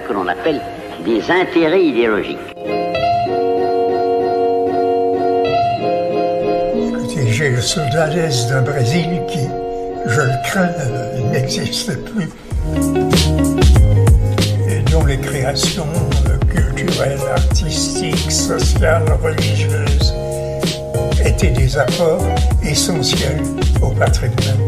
que l'on appelle des intérêts idéologiques. Écoutez, j'ai le soldadès d'un Brésil qui, je le crains, n'existe plus. Et dont les créations culturelles, artistiques, sociales, religieuses étaient des apports essentiels au patrimoine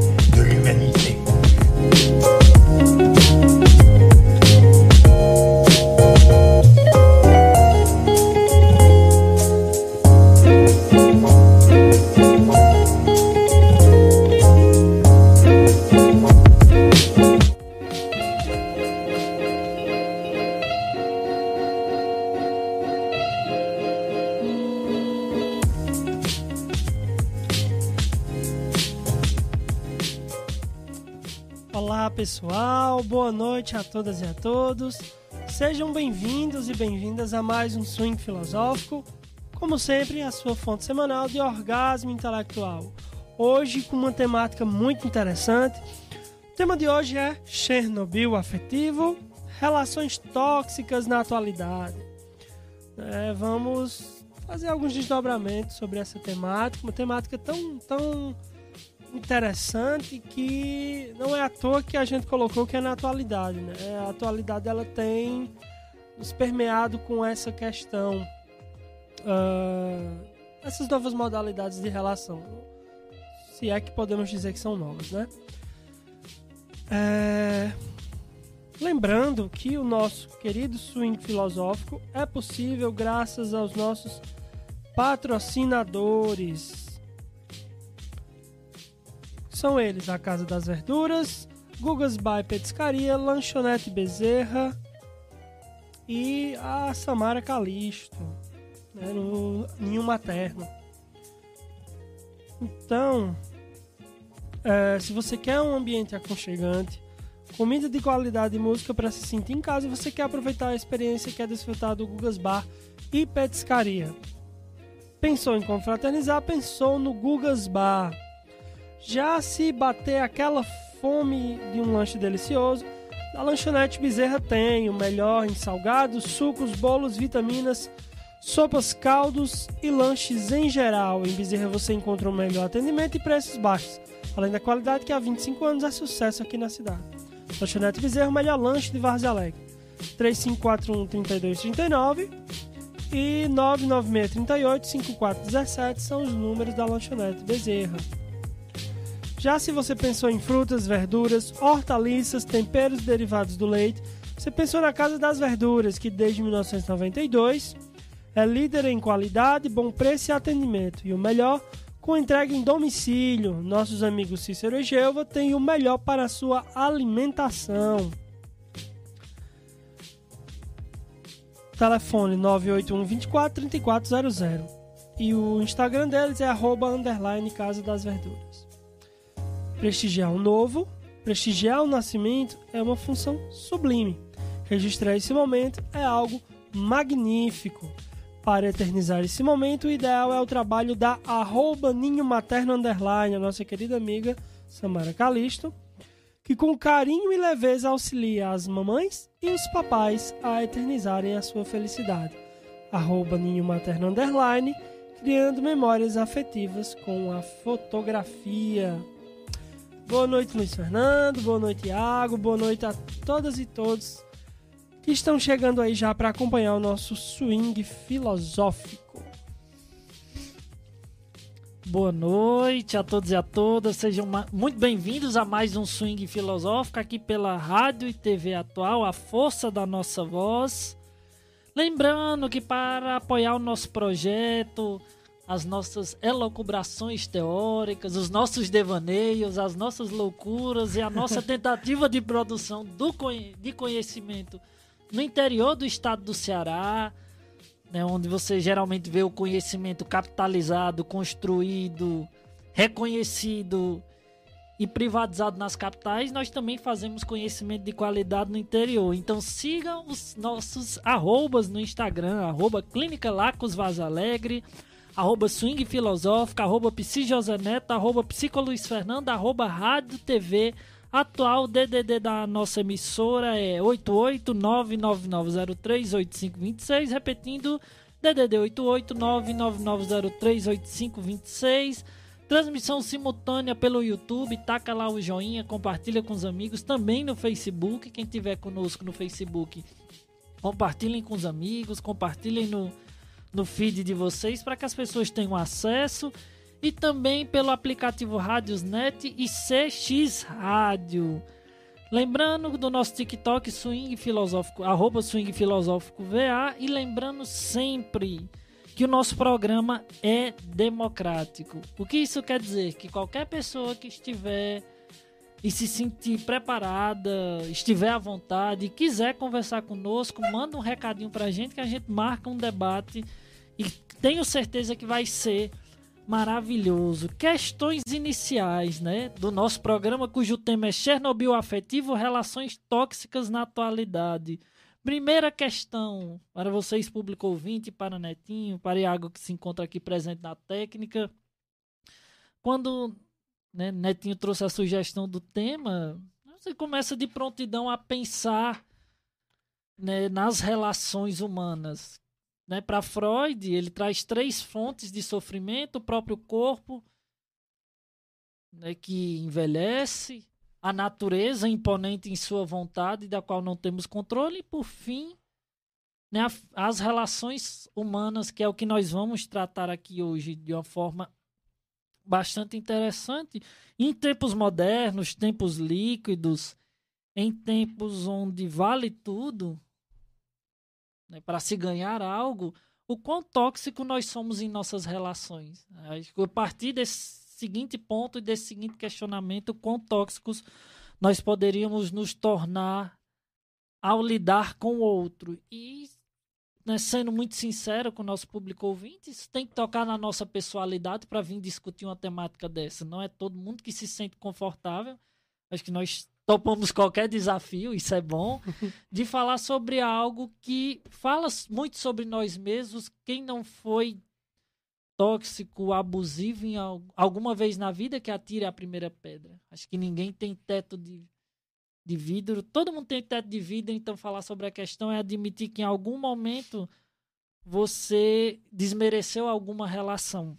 noite a todas e a todos. Sejam bem-vindos e bem-vindas a mais um Swing Filosófico. Como sempre, a sua fonte semanal de orgasmo intelectual. Hoje com uma temática muito interessante. O tema de hoje é Chernobyl afetivo, relações tóxicas na atualidade. É, vamos fazer alguns desdobramentos sobre essa temática, uma temática tão, tão interessante que não é à toa que a gente colocou que é na atualidade, né? A atualidade ela tem nos permeado com essa questão, uh, essas novas modalidades de relação, se é que podemos dizer que são novas, né? É... Lembrando que o nosso querido swing filosófico é possível graças aos nossos patrocinadores. São eles a Casa das Verduras, Gugas By Petiscaria, Lanchonete Bezerra e a Samara Calisto, né, no Ninho Materno. Então, é, se você quer um ambiente aconchegante, comida de qualidade e música para se sentir em casa, você quer aproveitar a experiência e quer desfrutar do Gugas Bar e Petiscaria. Pensou em confraternizar? Pensou no Gugas Bar. Já se bater aquela fome de um lanche delicioso, a lanchonete Bezerra tem o melhor em salgados, sucos, bolos, vitaminas, sopas, caldos e lanches em geral. Em Bezerra você encontra o melhor atendimento e preços baixos, além da qualidade que há 25 anos é sucesso aqui na cidade. Lanchonete Bezerra, o melhor lanche de Várzea Alegre. 3541-3239 e 99638-5417 são os números da lanchonete Bezerra. Já se você pensou em frutas, verduras, hortaliças, temperos derivados do leite, você pensou na Casa das Verduras, que desde 1992 é líder em qualidade, bom preço e atendimento. E o melhor, com entrega em domicílio. Nossos amigos Cícero e Gelva têm o melhor para a sua alimentação. Telefone 981 24 3400. E o Instagram deles é arroba underline Casa das Verduras. Prestigiar o novo, prestigiar o nascimento é uma função sublime. Registrar esse momento é algo magnífico. Para eternizar esse momento, o ideal é o trabalho da arroba Ninho Materno Underline, a nossa querida amiga Samara Calisto, que com carinho e leveza auxilia as mamães e os papais a eternizarem a sua felicidade. Arroba Ninho Materno Underline, criando memórias afetivas com a fotografia. Boa noite, Luiz Fernando. Boa noite, Iago. Boa noite a todas e todos que estão chegando aí já para acompanhar o nosso swing filosófico. Boa noite a todos e a todas. Sejam muito bem-vindos a mais um swing filosófico aqui pela Rádio e TV Atual, a força da nossa voz. Lembrando que para apoiar o nosso projeto, as nossas elocubrações teóricas, os nossos devaneios, as nossas loucuras e a nossa tentativa de produção do, de conhecimento no interior do estado do Ceará, né, onde você geralmente vê o conhecimento capitalizado, construído, reconhecido e privatizado nas capitais, nós também fazemos conhecimento de qualidade no interior. Então sigam os nossos arrobas no Instagram, arroba Clínica Lacos Vaz Alegre, arroba Swing Filosófica, arroba Psi José Neto, arroba Psico Luiz Fernando, arroba Rádio TV Atual DDD da nossa emissora é 88999038526, repetindo DDD 88999038526. Transmissão simultânea pelo YouTube, taca lá o joinha, compartilha com os amigos, também no Facebook, quem tiver conosco no Facebook, compartilhem com os amigos, compartilhem no, no feed de vocês para que as pessoas tenham acesso e também pelo aplicativo Rádiosnet e CX Rádio. Lembrando do nosso TikTok Swing Filosófico, arroba Swing Filosófico VA e lembrando sempre que o nosso programa é democrático. O que isso quer dizer? Que qualquer pessoa que estiver e se sentir preparada, estiver à vontade e quiser conversar conosco, manda um recadinho pra gente que a gente marca um debate e tenho certeza que vai ser maravilhoso. Questões iniciais, né, do nosso programa cujo tema é Chernobyl afetivo, relações tóxicas na atualidade. Primeira questão para vocês, público ouvinte, para Netinho, para Iago que se encontra aqui presente na técnica. Quando né, Netinho trouxe a sugestão do tema, você começa de prontidão a pensar né, nas relações humanas. Né? Para Freud, ele traz três fontes de sofrimento: o próprio corpo, né, que envelhece, a natureza imponente em sua vontade, da qual não temos controle, e por fim, né, as relações humanas, que é o que nós vamos tratar aqui hoje de uma forma bastante interessante. Em tempos modernos, tempos líquidos, em tempos onde vale tudo, né, para se ganhar algo, o quão tóxico nós somos em nossas relações. A partir desse seguinte ponto e desse seguinte questionamento, o quão tóxicos nós poderíamos nos tornar ao lidar com o outro. E, né, sendo muito sincero com o nosso público ouvinte, isso tem que tocar na nossa pessoalidade para vir discutir uma temática dessa. Não é todo mundo que se sente confortável. Acho que nós topamos qualquer desafio, isso é bom, de falar sobre algo que fala muito sobre nós mesmos. Quem não foi tóxico, abusivo em alguma vez na vida que atire a primeira pedra. Acho que ninguém tem teto de, de vidro. Todo mundo tem teto de vidro, então falar sobre a questão é admitir que em algum momento você desmereceu alguma relação.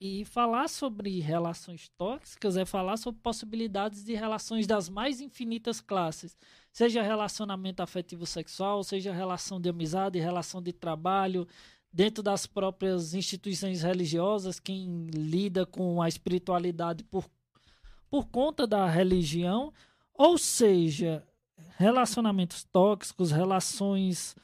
E falar sobre relações tóxicas é falar sobre possibilidades de relações das mais infinitas classes, seja relacionamento afetivo sexual, seja relação de amizade, relação de trabalho, dentro das próprias instituições religiosas, quem lida com a espiritualidade por, por conta da religião, ou seja, relacionamentos tóxicos, relações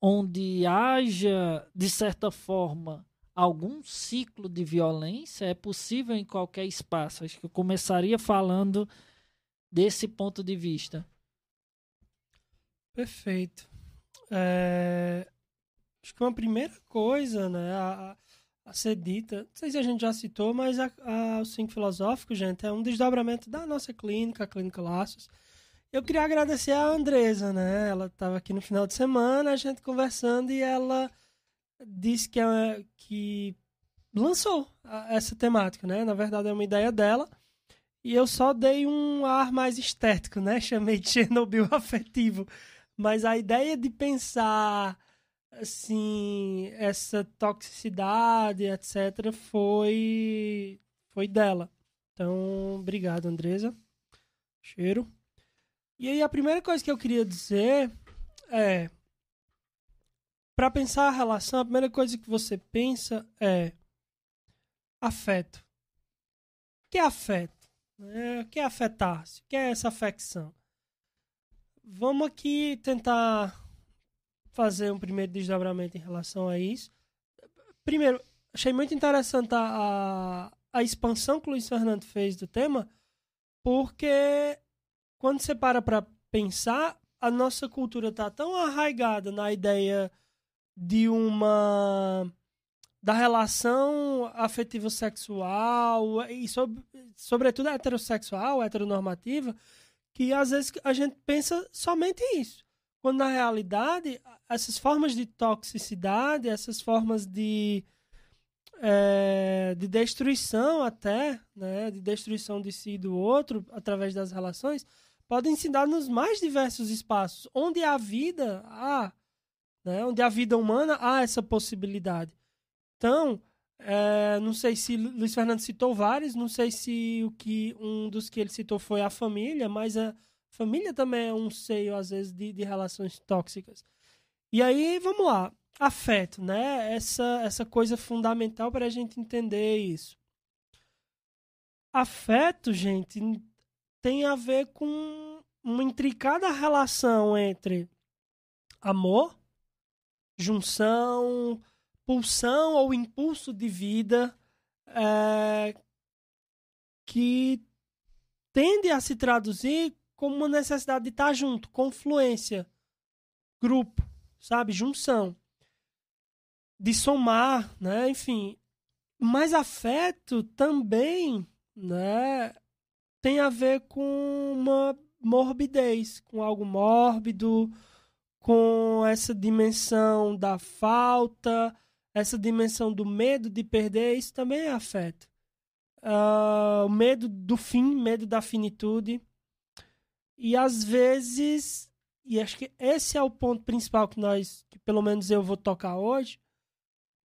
onde haja, de certa forma, algum ciclo de violência é possível em qualquer espaço. Acho que eu começaria falando desse ponto de vista. Perfeito. É... Acho que uma primeira coisa né, a, a, ser dita, não sei se a gente já citou, mas a, a, o Cinco Filosófico, gente, é um desdobramento da nossa clínica, a Clínica Laços. Eu queria agradecer a Andresa, né? Ela estava aqui no final de semana, a gente conversando, e ela disse que, é, que lançou essa temática, né? Na verdade é uma ideia dela. E eu só dei um ar mais estético, né? Chamei de Chernobyl afetivo. Mas a ideia de pensar assim, essa toxicidade, etc, foi foi dela. Então, obrigado, Andresa. Cheiro. E aí a primeira coisa que eu queria dizer é para pensar a relação, a primeira coisa que você pensa é afeto. O que é afeto? É, o que é afetar-se? O que é essa afecção? Vamos aqui tentar fazer um primeiro desdobramento em relação a isso. Primeiro, achei muito interessante a, a expansão que o Luiz Fernando fez do tema, porque quando você para para pensar, a nossa cultura está tão arraigada na ideia de uma da relação afetivo sexual e sobre, sobretudo heterossexual, heteronormativa, que às vezes a gente pensa somente isso. Quando na realidade essas formas de toxicidade, essas formas de é, de destruição até, né, de destruição de si e do outro através das relações, podem se dar nos mais diversos espaços, onde a vida há, né, onde a vida humana há essa possibilidade. Então, é, não sei se Luiz Fernando citou vários, não sei se o que um dos que ele citou foi a família, mas a família também é um seio, às vezes, de, de relações tóxicas. E aí, vamos lá afeto, né? Essa, essa coisa fundamental para a gente entender isso. Afeto, gente, tem a ver com uma intricada relação entre amor, junção, pulsão ou impulso de vida é, que tende a se traduzir como uma necessidade de estar junto, confluência, grupo, sabe, junção de somar, né? Enfim, mas afeto também, né? Tem a ver com uma morbidez, com algo mórbido, com essa dimensão da falta, essa dimensão do medo de perder, isso também é afeto. Uh, o medo do fim, medo da finitude. E às vezes, e acho que esse é o ponto principal que nós, que pelo menos eu vou tocar hoje,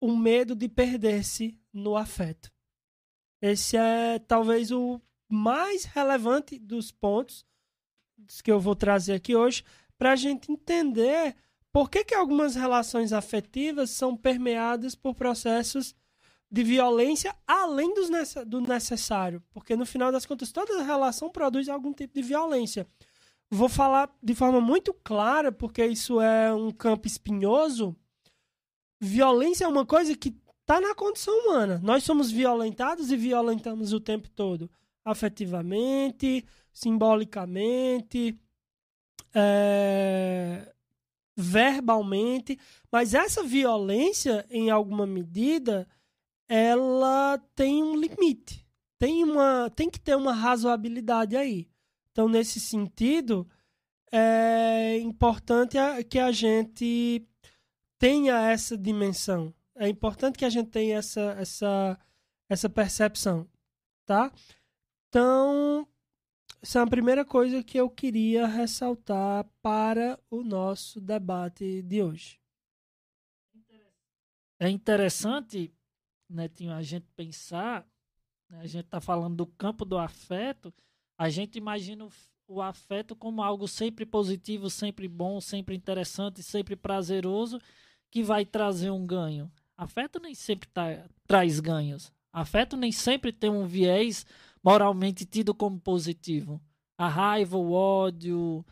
o medo de perder-se no afeto. Esse é talvez o mais relevante dos pontos que eu vou trazer aqui hoje para a gente entender por que, que algumas relações afetivas são permeadas por processos de violência além do necessário. Porque no final das contas, toda relação produz algum tipo de violência. Vou falar de forma muito clara, porque isso é um campo espinhoso, violência é uma coisa que está na condição humana. Nós somos violentados e violentamos o tempo todo. Afetivamente, simbolicamente, é, verbalmente. Mas essa violência, em alguma medida, ela tem um limite. Tem, uma, tem que ter uma razoabilidade aí. Então, nesse sentido, é importante que a gente tenha essa dimensão. É importante que a gente tenha essa, essa, essa percepção, tá? Então, essa é a primeira coisa que eu queria ressaltar para o nosso debate de hoje. É interessante, Netinho, a gente pensar, né, a gente está falando do campo do afeto, a gente imagina o, o afeto como algo sempre positivo, sempre bom, sempre interessante, sempre prazeroso, que vai trazer um ganho. Afeto nem sempre tá, traz ganhos. Afeto nem sempre tem um viés moralmente tido como positivo. A raiva, o ódio,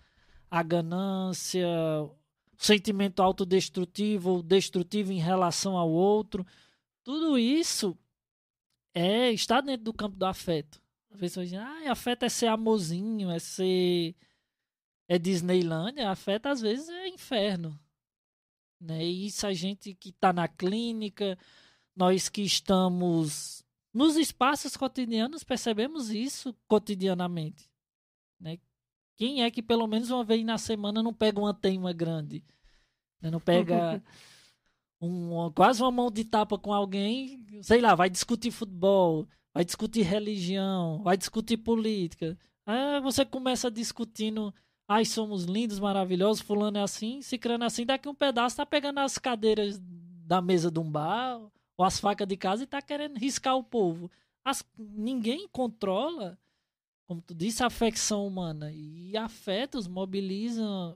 a ganância, o sentimento autodestrutivo ou destrutivo em relação ao outro, tudo isso é está dentro do campo do afeto. Vezes você diz, ah, afeto é ser amorzinho, é ser é Disneylândia, afeto às vezes é inferno. Né? E isso a gente que está na clínica, nós que estamos nos espaços cotidianos, percebemos isso cotidianamente. Né? Quem é que pelo menos uma vez na semana não pega uma teima grande? Né? Não pega um, quase uma mão de tapa com alguém, sei lá, vai discutir futebol, vai discutir religião, vai discutir política. Aí você começa discutindo Ai, somos lindos, maravilhosos, fulano é assim, cicrano é assim, daqui um pedaço tá pegando as cadeiras da mesa de um bar ou as facas de casa e tá querendo riscar o povo. As, ninguém controla, como tu disse, a afecção humana. E afetos mobilizam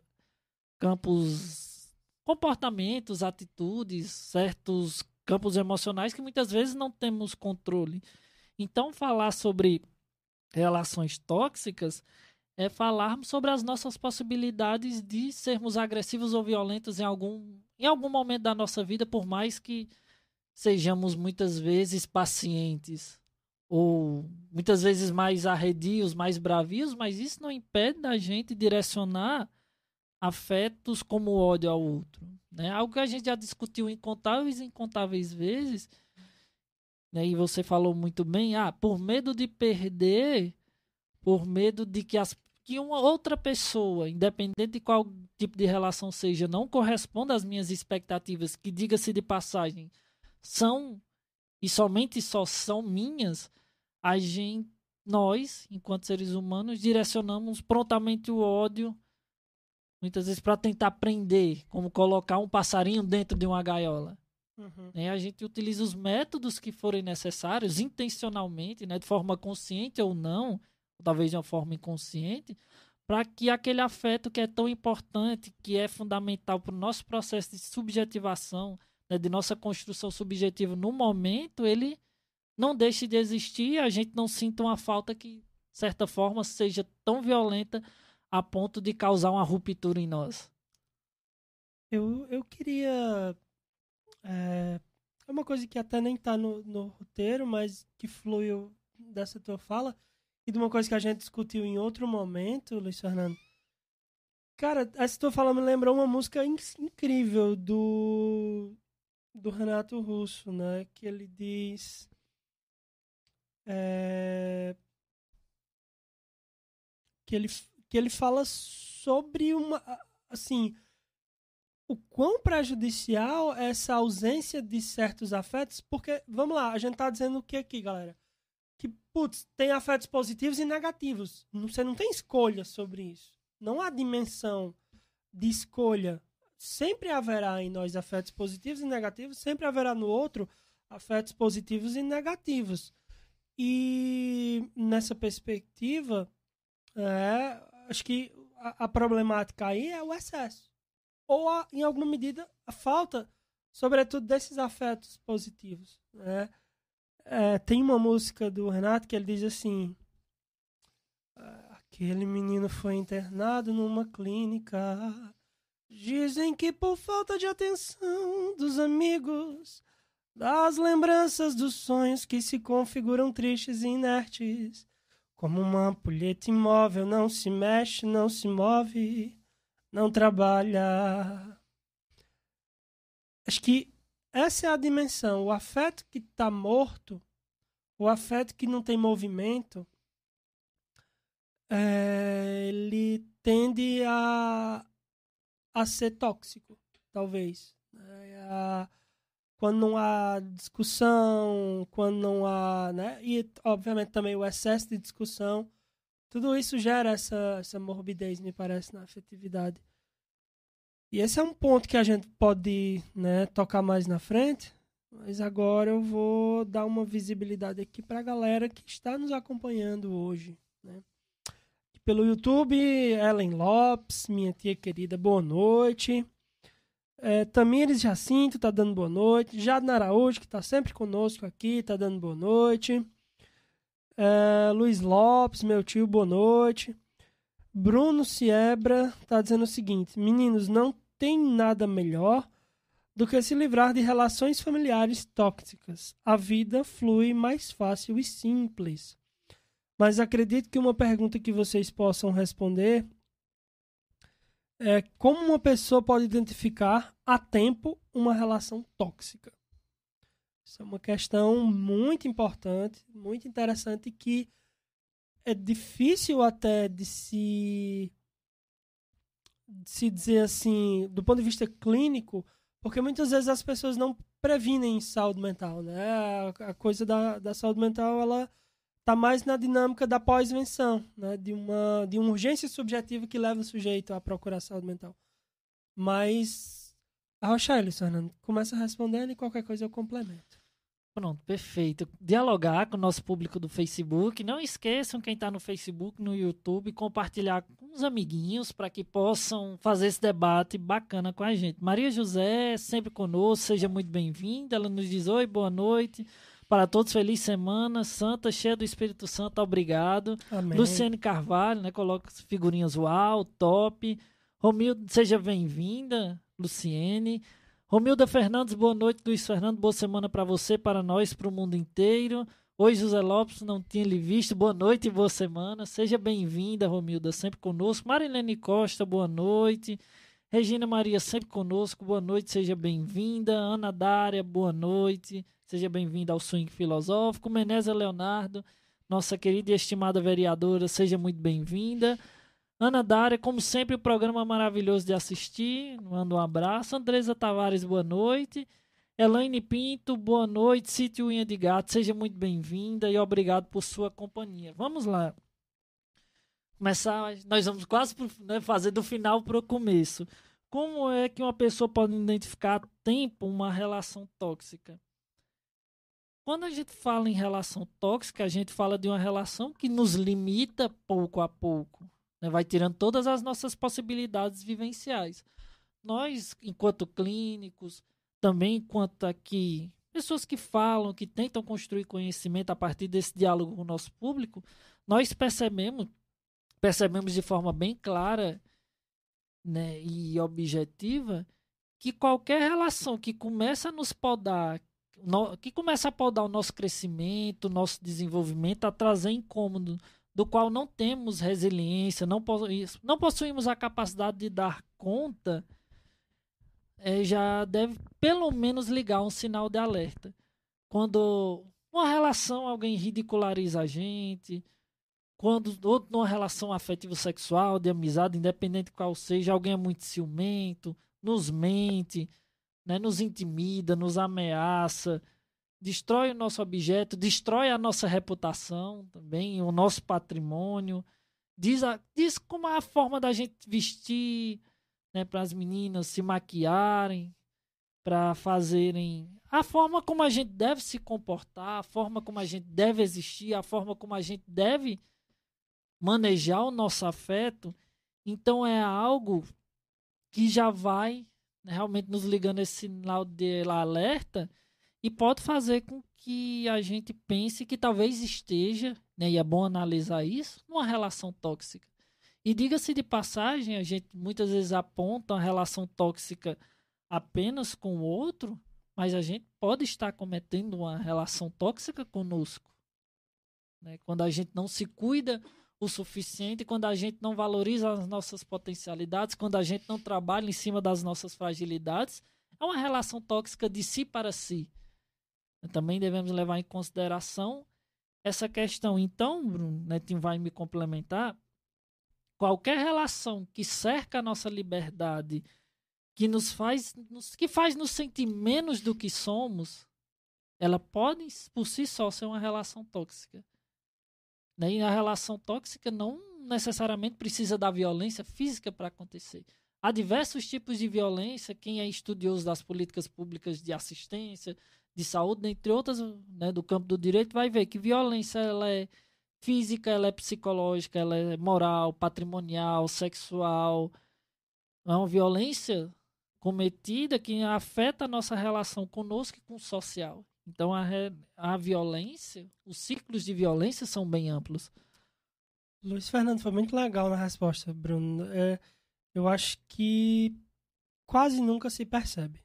campos, comportamentos, atitudes, certos campos emocionais que muitas vezes não temos controle. Então, falar sobre relações tóxicas é falarmos sobre as nossas possibilidades de sermos agressivos ou violentos em algum, em algum momento da nossa vida, por mais que sejamos muitas vezes pacientes ou muitas vezes mais arredios, mais bravios, mas isso não impede da gente direcionar afetos como ódio ao outro. Né? Algo que a gente já discutiu incontáveis e incontáveis vezes, né? e você falou muito bem, ah, por medo de perder, por medo de que as que uma outra pessoa, independente de qual tipo de relação seja, não corresponda às minhas expectativas, que diga-se de passagem, são e somente só são minhas, a gente, nós, enquanto seres humanos, direcionamos prontamente o ódio, muitas vezes para tentar prender, como colocar um passarinho dentro de uma gaiola. Uhum. Né? A gente utiliza os métodos que forem necessários, intencionalmente, né? de forma consciente ou não, ou talvez de uma forma inconsciente, para que aquele afeto que é tão importante, que é fundamental para o nosso processo de subjetivação, né? de nossa construção subjetiva no momento, ele não deixe de existir a gente não sinta uma falta que, de certa forma, seja tão violenta a ponto de causar uma ruptura em nós. Eu, eu queria é, é uma coisa que até nem tá no, no roteiro, mas que fluiu dessa tua fala. E de uma coisa que a gente discutiu em outro momento, Luiz Fernando. Cara, essa tua fala me lembrou uma música in incrível do, do Renato Russo, né? Que ele diz. É, que, ele, que ele fala sobre uma. Assim o quão prejudicial é essa ausência de certos afetos, porque, vamos lá, a gente tá dizendo o que aqui, galera? Que, putz, tem afetos positivos e negativos. Você não tem escolha sobre isso. Não há dimensão de escolha. Sempre haverá em nós afetos positivos e negativos, sempre haverá no outro afetos positivos e negativos. E nessa perspectiva, é, acho que a, a problemática aí é o excesso ou, a, em alguma medida, a falta, sobretudo, desses afetos positivos. Né? É, tem uma música do Renato que ele diz assim: Aquele menino foi internado numa clínica. Dizem que por falta de atenção dos amigos, das lembranças dos sonhos que se configuram tristes e inertes, como uma ampulheta imóvel, não se mexe, não se move não trabalha. Acho que essa é a dimensão. O afeto que está morto, o afeto que não tem movimento, é, ele tende a, a ser tóxico, talvez. É, a, quando não há discussão, quando não há. Né? E, obviamente, também o excesso de discussão tudo isso gera essa, essa morbidez, me parece, na afetividade. E esse é um ponto que a gente pode né, tocar mais na frente, mas agora eu vou dar uma visibilidade aqui para a galera que está nos acompanhando hoje. Né? Pelo YouTube, Ellen Lopes, minha tia querida, boa noite. É, Tamires Jacinto está dando boa noite. Jadna Araújo, que está sempre conosco aqui, está dando boa noite. É, Luiz Lopes, meu tio, boa noite. Bruno Siebra está dizendo o seguinte: Meninos, não tem nada melhor do que se livrar de relações familiares tóxicas. A vida flui mais fácil e simples. Mas acredito que uma pergunta que vocês possam responder é como uma pessoa pode identificar a tempo uma relação tóxica. Isso é uma questão muito importante, muito interessante que é difícil até de se de se dizer assim, do ponto de vista clínico, porque muitas vezes as pessoas não previnem saúde mental, né? A, a coisa da, da saúde mental, ela tá mais na dinâmica da pós-venção, né? De uma, de uma urgência subjetiva que leva o sujeito a procurar saúde mental. Mas a Rochelle, Fernando, começa respondendo e qualquer coisa eu complemento. Pronto, perfeito. Dialogar com o nosso público do Facebook. Não esqueçam quem está no Facebook, no YouTube, compartilhar com os amiguinhos para que possam fazer esse debate bacana com a gente. Maria José, sempre conosco, seja muito bem-vinda. Ela nos diz: Oi, boa noite. Para todos, feliz semana. Santa, cheia do Espírito Santo, obrigado. Amém. Luciane Carvalho, né? Coloca figurinhas uau, top. Romildo, seja bem-vinda. Luciene. Romilda Fernandes, boa noite. Luiz Fernando, boa semana para você, para nós, para o mundo inteiro. Oi, José Lopes, não tinha lhe visto. Boa noite e boa semana. Seja bem-vinda, Romilda, sempre conosco. Marilene Costa, boa noite. Regina Maria, sempre conosco. Boa noite, seja bem-vinda. Ana Dária, boa noite. Seja bem-vinda ao Swing Filosófico. Menésia Leonardo, nossa querida e estimada vereadora, seja muito bem-vinda. Ana Dária, como sempre, o programa maravilhoso de assistir. Manda um abraço. Andresa Tavares, boa noite. Elaine Pinto, boa noite. Sítio Unha de Gato, seja muito bem-vinda e obrigado por sua companhia. Vamos lá. Começar, nós vamos quase né, fazer do final para o começo. Como é que uma pessoa pode identificar a tempo uma relação tóxica? Quando a gente fala em relação tóxica, a gente fala de uma relação que nos limita pouco a pouco, né? vai tirando todas as nossas possibilidades vivenciais. Nós, enquanto clínicos, também enquanto aqui pessoas que falam, que tentam construir conhecimento a partir desse diálogo com o nosso público, nós percebemos, percebemos de forma bem clara né, e objetiva que qualquer relação que começa a nos podar, que começa a podar o nosso crescimento, nosso desenvolvimento, a trazer incômodo do qual não temos resiliência, não, possuímos, não possuímos a capacidade de dar conta, é, já deve pelo menos ligar um sinal de alerta. Quando uma relação alguém ridiculariza a gente, quando ou numa relação afetivo sexual, de amizade, independente qual seja, alguém é muito ciumento, nos mente, né, nos intimida, nos ameaça, destrói o nosso objeto, destrói a nossa reputação também, o nosso patrimônio, diz, a, diz como a forma da gente vestir, né, para as meninas se maquiarem, para fazerem a forma como a gente deve se comportar, a forma como a gente deve existir, a forma como a gente deve manejar o nosso afeto. Então é algo que já vai né, realmente nos ligando esse sinal de alerta e pode fazer com que a gente pense que talvez esteja, né, e é bom analisar isso, numa relação tóxica. E diga-se de passagem, a gente muitas vezes aponta uma relação tóxica apenas com o outro, mas a gente pode estar cometendo uma relação tóxica conosco. Né? Quando a gente não se cuida o suficiente, quando a gente não valoriza as nossas potencialidades, quando a gente não trabalha em cima das nossas fragilidades, é uma relação tóxica de si para si. Também devemos levar em consideração essa questão. Então, Bruno, Netinho vai me complementar. Qualquer relação que cerca a nossa liberdade, que nos faz, que faz nos sentir menos do que somos, ela pode por si só ser uma relação tóxica. Né? E a relação tóxica não necessariamente precisa da violência física para acontecer. Há diversos tipos de violência. Quem é estudioso das políticas públicas de assistência, de saúde, entre outras, né, do campo do direito, vai ver que violência ela é física, ela é psicológica, ela é moral, patrimonial, sexual. É uma violência cometida que afeta a nossa relação conosco e com o social. Então a, a violência, os ciclos de violência são bem amplos. Luiz Fernando foi muito legal na resposta, Bruno. É, eu acho que quase nunca se percebe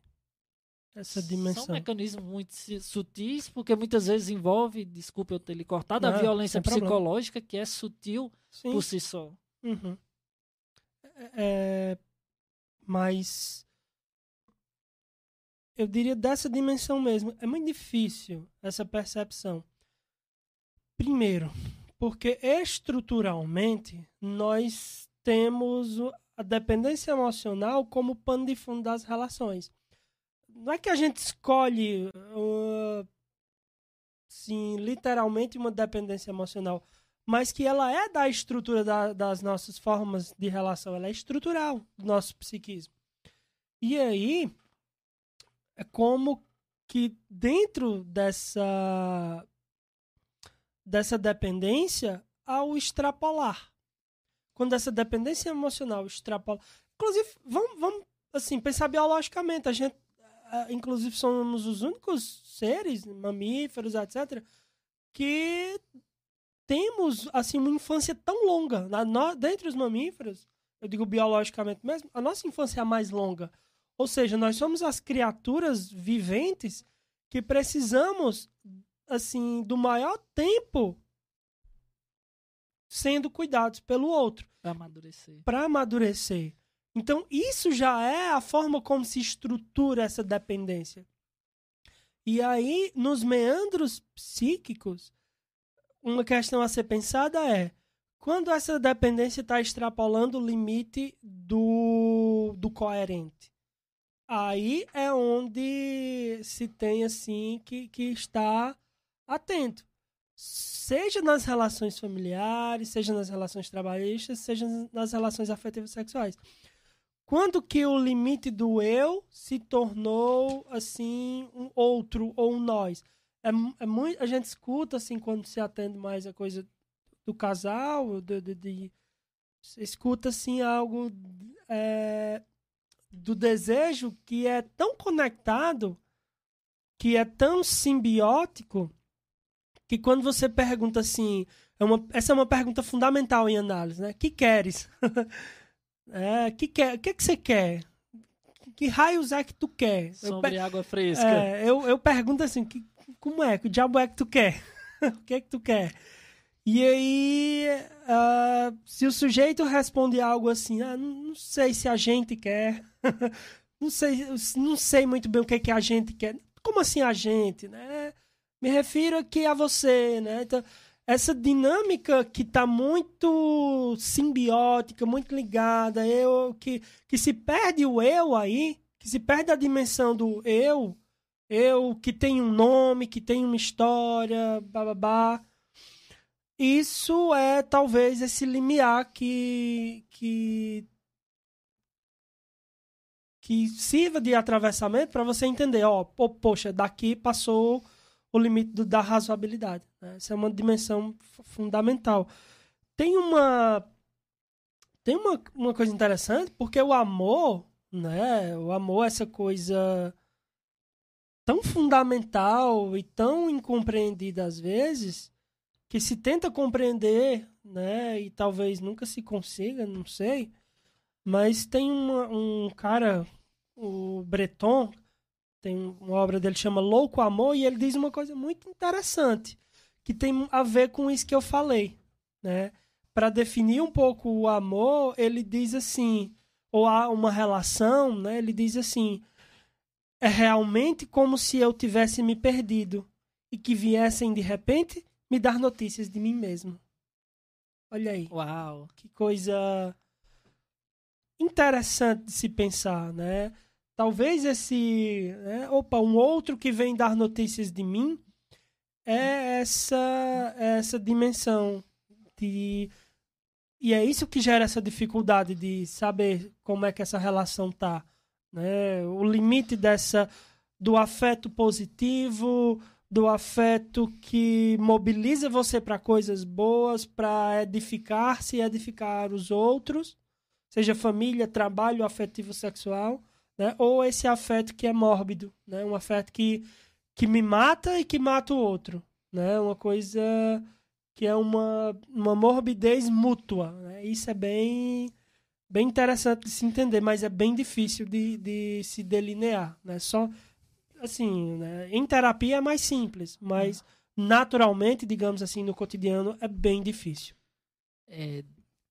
essa dimensão. São mecanismos muito sutis, porque muitas vezes envolve, desculpa eu ter lhe cortado, Não, a violência psicológica, problema. que é sutil Sim. por si só. Uhum. É, é mas eu diria dessa dimensão mesmo. É muito difícil essa percepção. Primeiro, porque estruturalmente nós temos a dependência emocional como pano de fundo das relações. Não é que a gente escolhe, uh, sim, literalmente uma dependência emocional, mas que ela é da estrutura da, das nossas formas de relação, ela é estrutural do nosso psiquismo. E aí, é como que dentro dessa dessa dependência ao extrapolar. Quando essa dependência emocional extrapola, inclusive vamos, vamos assim pensar biologicamente, a gente inclusive somos os únicos seres, mamíferos, etc, que temos assim uma infância tão longa, na, dentre os mamíferos, eu digo biologicamente mesmo, a nossa infância é a mais longa. Ou seja, nós somos as criaturas viventes que precisamos, assim, do maior tempo sendo cuidados pelo outro. Para amadurecer. Para amadurecer. Então, isso já é a forma como se estrutura essa dependência. E aí, nos meandros psíquicos, uma questão a ser pensada é: quando essa dependência está extrapolando o limite do, do coerente? Aí é onde se tem assim que, que estar atento. Seja nas relações familiares, seja nas relações trabalhistas, seja nas relações afetivas sexuais. Quando que o limite do eu se tornou assim um outro ou um nós? É, é muito, a gente escuta assim quando se atende mais a coisa do casal, de, de, de escuta assim algo é, do desejo que é tão conectado, que é tão simbiótico, que quando você pergunta assim, é uma, essa é uma pergunta fundamental em análise, né? Que queres? é, que quer, o que, é que você quer? Que raios é que tu quer? Sobre eu, água fresca. É, eu, eu pergunto assim, que, como é? Que diabo é que tu quer? o que é que tu quer? E aí, uh, se o sujeito responde algo assim, ah, não, sei se a gente quer, não sei, não sei muito bem o que, é que a gente quer. Como assim a gente, né? Me refiro aqui a você, né? Então, essa dinâmica que está muito simbiótica, muito ligada, eu que, que se perde o eu aí, que se perde a dimensão do eu, eu que tem um nome, que tem uma história, bababá isso é talvez esse limiar que, que, que sirva de atravessamento para você entender, ó, oh, poxa, daqui passou o limite do, da razoabilidade. Né? Essa é uma dimensão fundamental. Tem uma tem uma, uma coisa interessante, porque o amor, né? O amor é essa coisa tão fundamental e tão incompreendida às vezes, que se tenta compreender, né, e talvez nunca se consiga, não sei, mas tem uma, um cara, o Breton, tem uma obra dele chama Louco Amor, e ele diz uma coisa muito interessante, que tem a ver com isso que eu falei, né? Para definir um pouco o amor, ele diz assim, ou há uma relação, né? Ele diz assim: é realmente como se eu tivesse me perdido e que viessem de repente me dar notícias de mim mesmo. Olha aí. Uau. Que coisa interessante de se pensar, né? Talvez esse, né? opa, um outro que vem dar notícias de mim é essa essa dimensão de e é isso que gera essa dificuldade de saber como é que essa relação tá, né? O limite dessa do afeto positivo, do afeto que mobiliza você para coisas boas, para edificar-se e edificar os outros, seja família, trabalho, afetivo sexual, né? ou esse afeto que é mórbido, né? um afeto que, que me mata e que mata o outro. Né? Uma coisa que é uma, uma morbidez mútua. Né? Isso é bem, bem interessante de se entender, mas é bem difícil de, de se delinear. Né? Só assim, né? em terapia é mais simples, mas naturalmente, digamos assim, no cotidiano é bem difícil. É,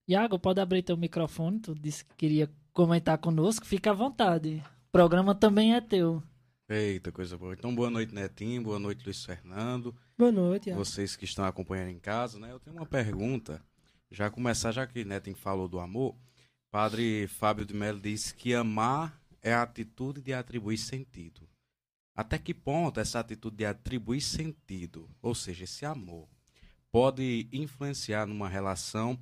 Iago, pode abrir teu microfone, tu disse que queria comentar conosco, fica à vontade. O programa também é teu. Eita, coisa boa. Então, boa noite, Netinho, boa noite, Luiz Fernando. Boa noite, Iago. Vocês que estão acompanhando em casa, né? Eu tenho uma pergunta. Já começar, já que Netinho falou do amor, Padre Fábio de Mello disse que amar é a atitude de atribuir sentido. Até que ponto essa atitude de atribuir sentido, ou seja, esse amor, pode influenciar numa relação,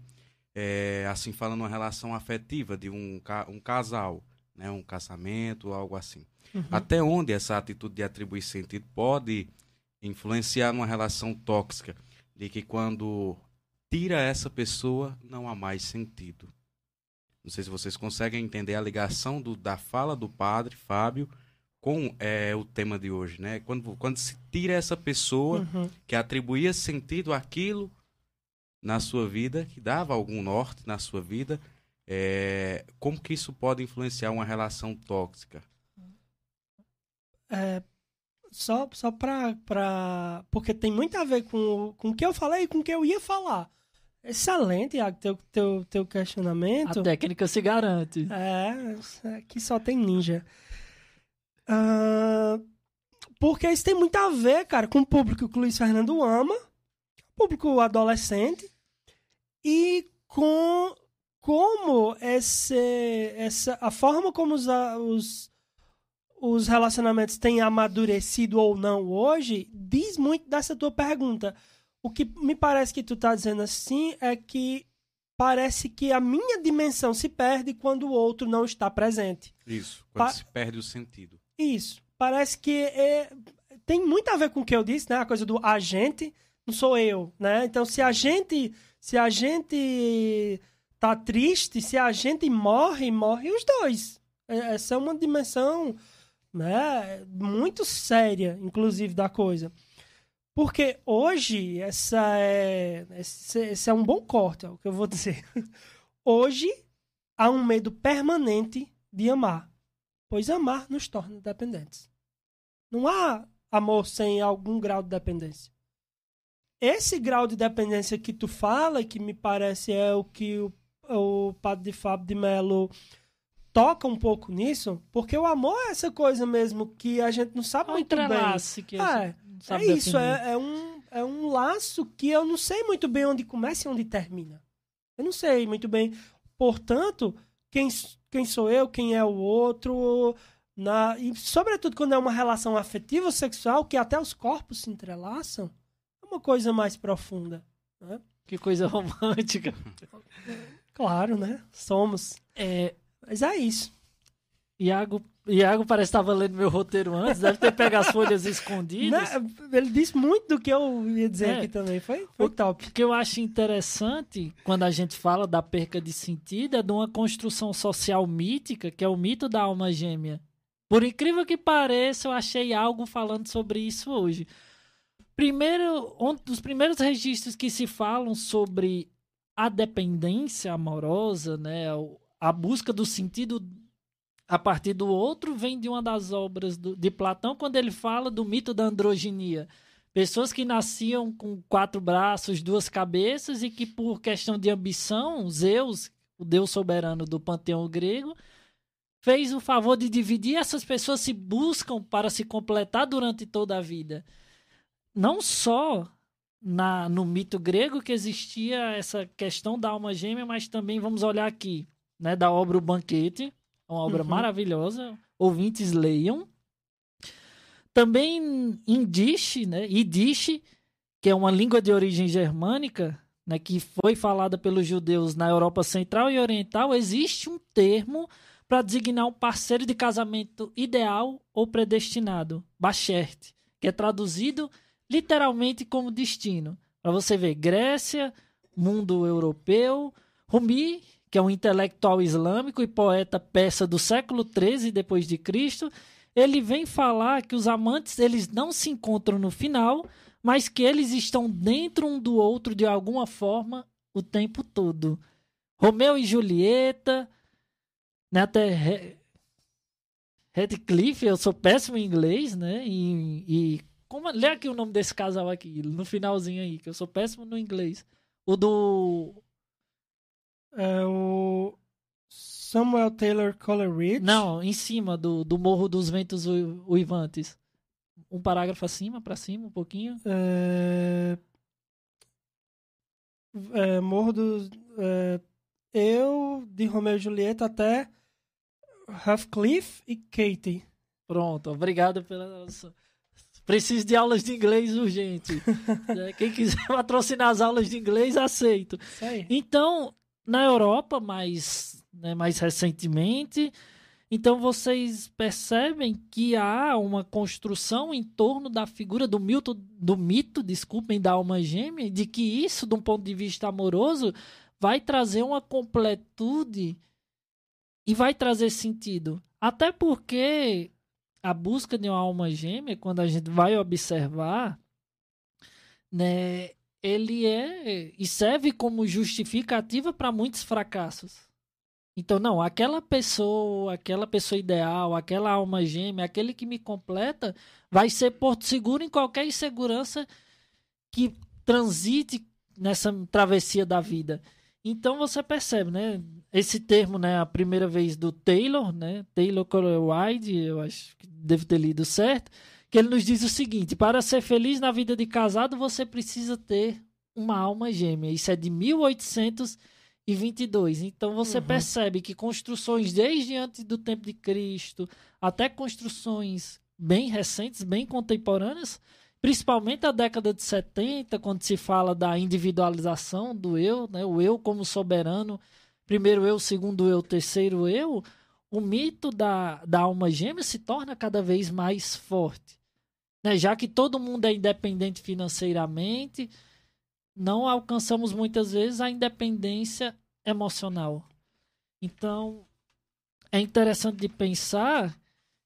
é, assim falando, uma relação afetiva de um, um casal, né, um casamento, algo assim. Uhum. Até onde essa atitude de atribuir sentido pode influenciar numa relação tóxica, de que quando tira essa pessoa, não há mais sentido. Não sei se vocês conseguem entender a ligação do, da fala do padre Fábio com é, o tema de hoje, né? Quando, quando se tira essa pessoa uhum. que atribuía sentido àquilo na sua vida, que dava algum norte na sua vida, é, como que isso pode influenciar uma relação tóxica? É, só só pra, pra... Porque tem muito a ver com, com o que eu falei e com o que eu ia falar. Excelente, Iago, teu, teu, teu questionamento. A técnica se garante. É, aqui só tem ninja. Uh, porque isso tem muito a ver, cara, com o público que o Luiz Fernando ama, público adolescente, e com como esse, essa, a forma como os, os, os relacionamentos têm amadurecido ou não hoje, diz muito dessa tua pergunta. O que me parece que tu tá dizendo assim é que parece que a minha dimensão se perde quando o outro não está presente. Isso, quando Pa- se perde o sentido. Isso. Parece que é- tem muito a ver com o que eu disse, né? A coisa do agente, não sou eu, né? Então, se a gente, se a gente tá triste, se a gente morre, morre os dois. É- Essa é uma dimensão, né? Muito séria, inclusive, da coisa. Porque hoje, essa é, esse, esse é um bom corte, é o que eu vou dizer. Hoje, há um medo permanente de amar pois amar nos torna dependentes. Não há amor sem algum grau de dependência. Esse grau de dependência que tu fala, que me parece é o que o, o padre de Fábio de Mello toca um pouco nisso, porque o amor é essa coisa mesmo que a gente não sabe É muito bem. que É, é isso, é, é um, é um laço que eu não sei muito bem onde começa e onde termina. Eu não sei muito bem. Portanto, quem, quem sou eu, quem é o outro, na, e sobretudo quando é uma relação afetiva sexual, que até os corpos se entrelaçam, é uma coisa mais profunda. Né? Que coisa romântica. Claro, né? Somos. É, Mas é isso. Iago, Iago parece que estava lendo meu roteiro antes, deve ter pego as folhas escondidas. Né? Ele disse muito do que eu ia dizer É. aqui também. Foi, foi top. O que eu acho interessante quando a gente fala da perca de sentido é de uma construção social mítica, que é o mito da alma gêmea. Por incrível que pareça, eu achei algo falando sobre isso hoje. Primeiro, um dos primeiros registros que se falam sobre a dependência amorosa, né, o- a busca do sentido a partir do outro, vem de uma das obras do- de Platão, quando ele fala do mito da androginia. Pessoas que nasciam com quatro braços, duas cabeças e que, por questão de ambição, Zeus, o deus soberano do panteão grego, fez o favor de dividir. Essas pessoas se buscam para se completar durante toda a vida. Não só na, no mito grego que existia essa questão da alma gêmea, mas também vamos olhar aqui, né, da obra O Banquete, uma obra Uhum. maravilhosa. Ouvintes leiam. Também Yiddish, né? Yiddish, que é uma língua de origem germânica, né, que foi falada pelos judeus na Europa Central e Oriental, existe um termo para designar um parceiro de casamento ideal ou predestinado, Bachert, que é traduzido literalmente como destino. Para você ver, Grécia, mundo europeu, Rumi, que é um intelectual islâmico e poeta persa do século XIII depois de Cristo, ele vem falar que os amantes eles não se encontram no final, mas que eles estão dentro um do outro de alguma forma o tempo todo. Romeu e Julieta, né, até Heathcliff, eu sou péssimo em inglês, né? E, e como lê aqui o nome desse casal aqui no finalzinho aí, que eu sou péssimo no inglês. O do É o Samuel Taylor Coleridge. Não, em cima do, do Morro dos Ventos Ui- Uivantes. Um parágrafo acima, pra cima, um pouquinho. É... É, Morro dos... é, Eu, de Romeu e Julieta, até Heathcliff e Katie. Pronto, obrigado pela. Preciso de aulas de inglês urgente. É, Quem quiser patrocinar as aulas de inglês, aceito. Então, na Europa, mais, né, mais recentemente, então vocês percebem que há uma construção em torno da figura do mito, do mito, desculpem, da alma gêmea, de que isso, de um ponto de vista amoroso, vai trazer uma completude e vai trazer sentido. Até porque a busca de uma alma gêmea, quando a gente vai observar, né, ele é e serve como justificativa para muitos fracassos. Então, não, aquela pessoa, aquela pessoa ideal, aquela alma gêmea, aquele que me completa, vai ser porto seguro em qualquer insegurança que transite nessa travessia da vida. Então você percebe, né? Esse termo, né? A primeira vez do Taylor, né? Taylor Colorwide, eu acho que devo ter lido certo, que ele nos diz o seguinte: para ser feliz na vida de casado, você precisa ter uma alma gêmea. Isso é de e 22. Então você Uhum. percebe que construções desde antes do tempo de Cristo até construções bem recentes, bem contemporâneas, principalmente a década de 70, quando se fala da individualização do eu, né? o eu como soberano, primeiro eu, segundo eu, terceiro eu, o mito da, da alma gêmea se torna cada vez mais forte. Né? Já que todo mundo é independente financeiramente, não alcançamos muitas vezes a independência emocional. Então, é interessante de pensar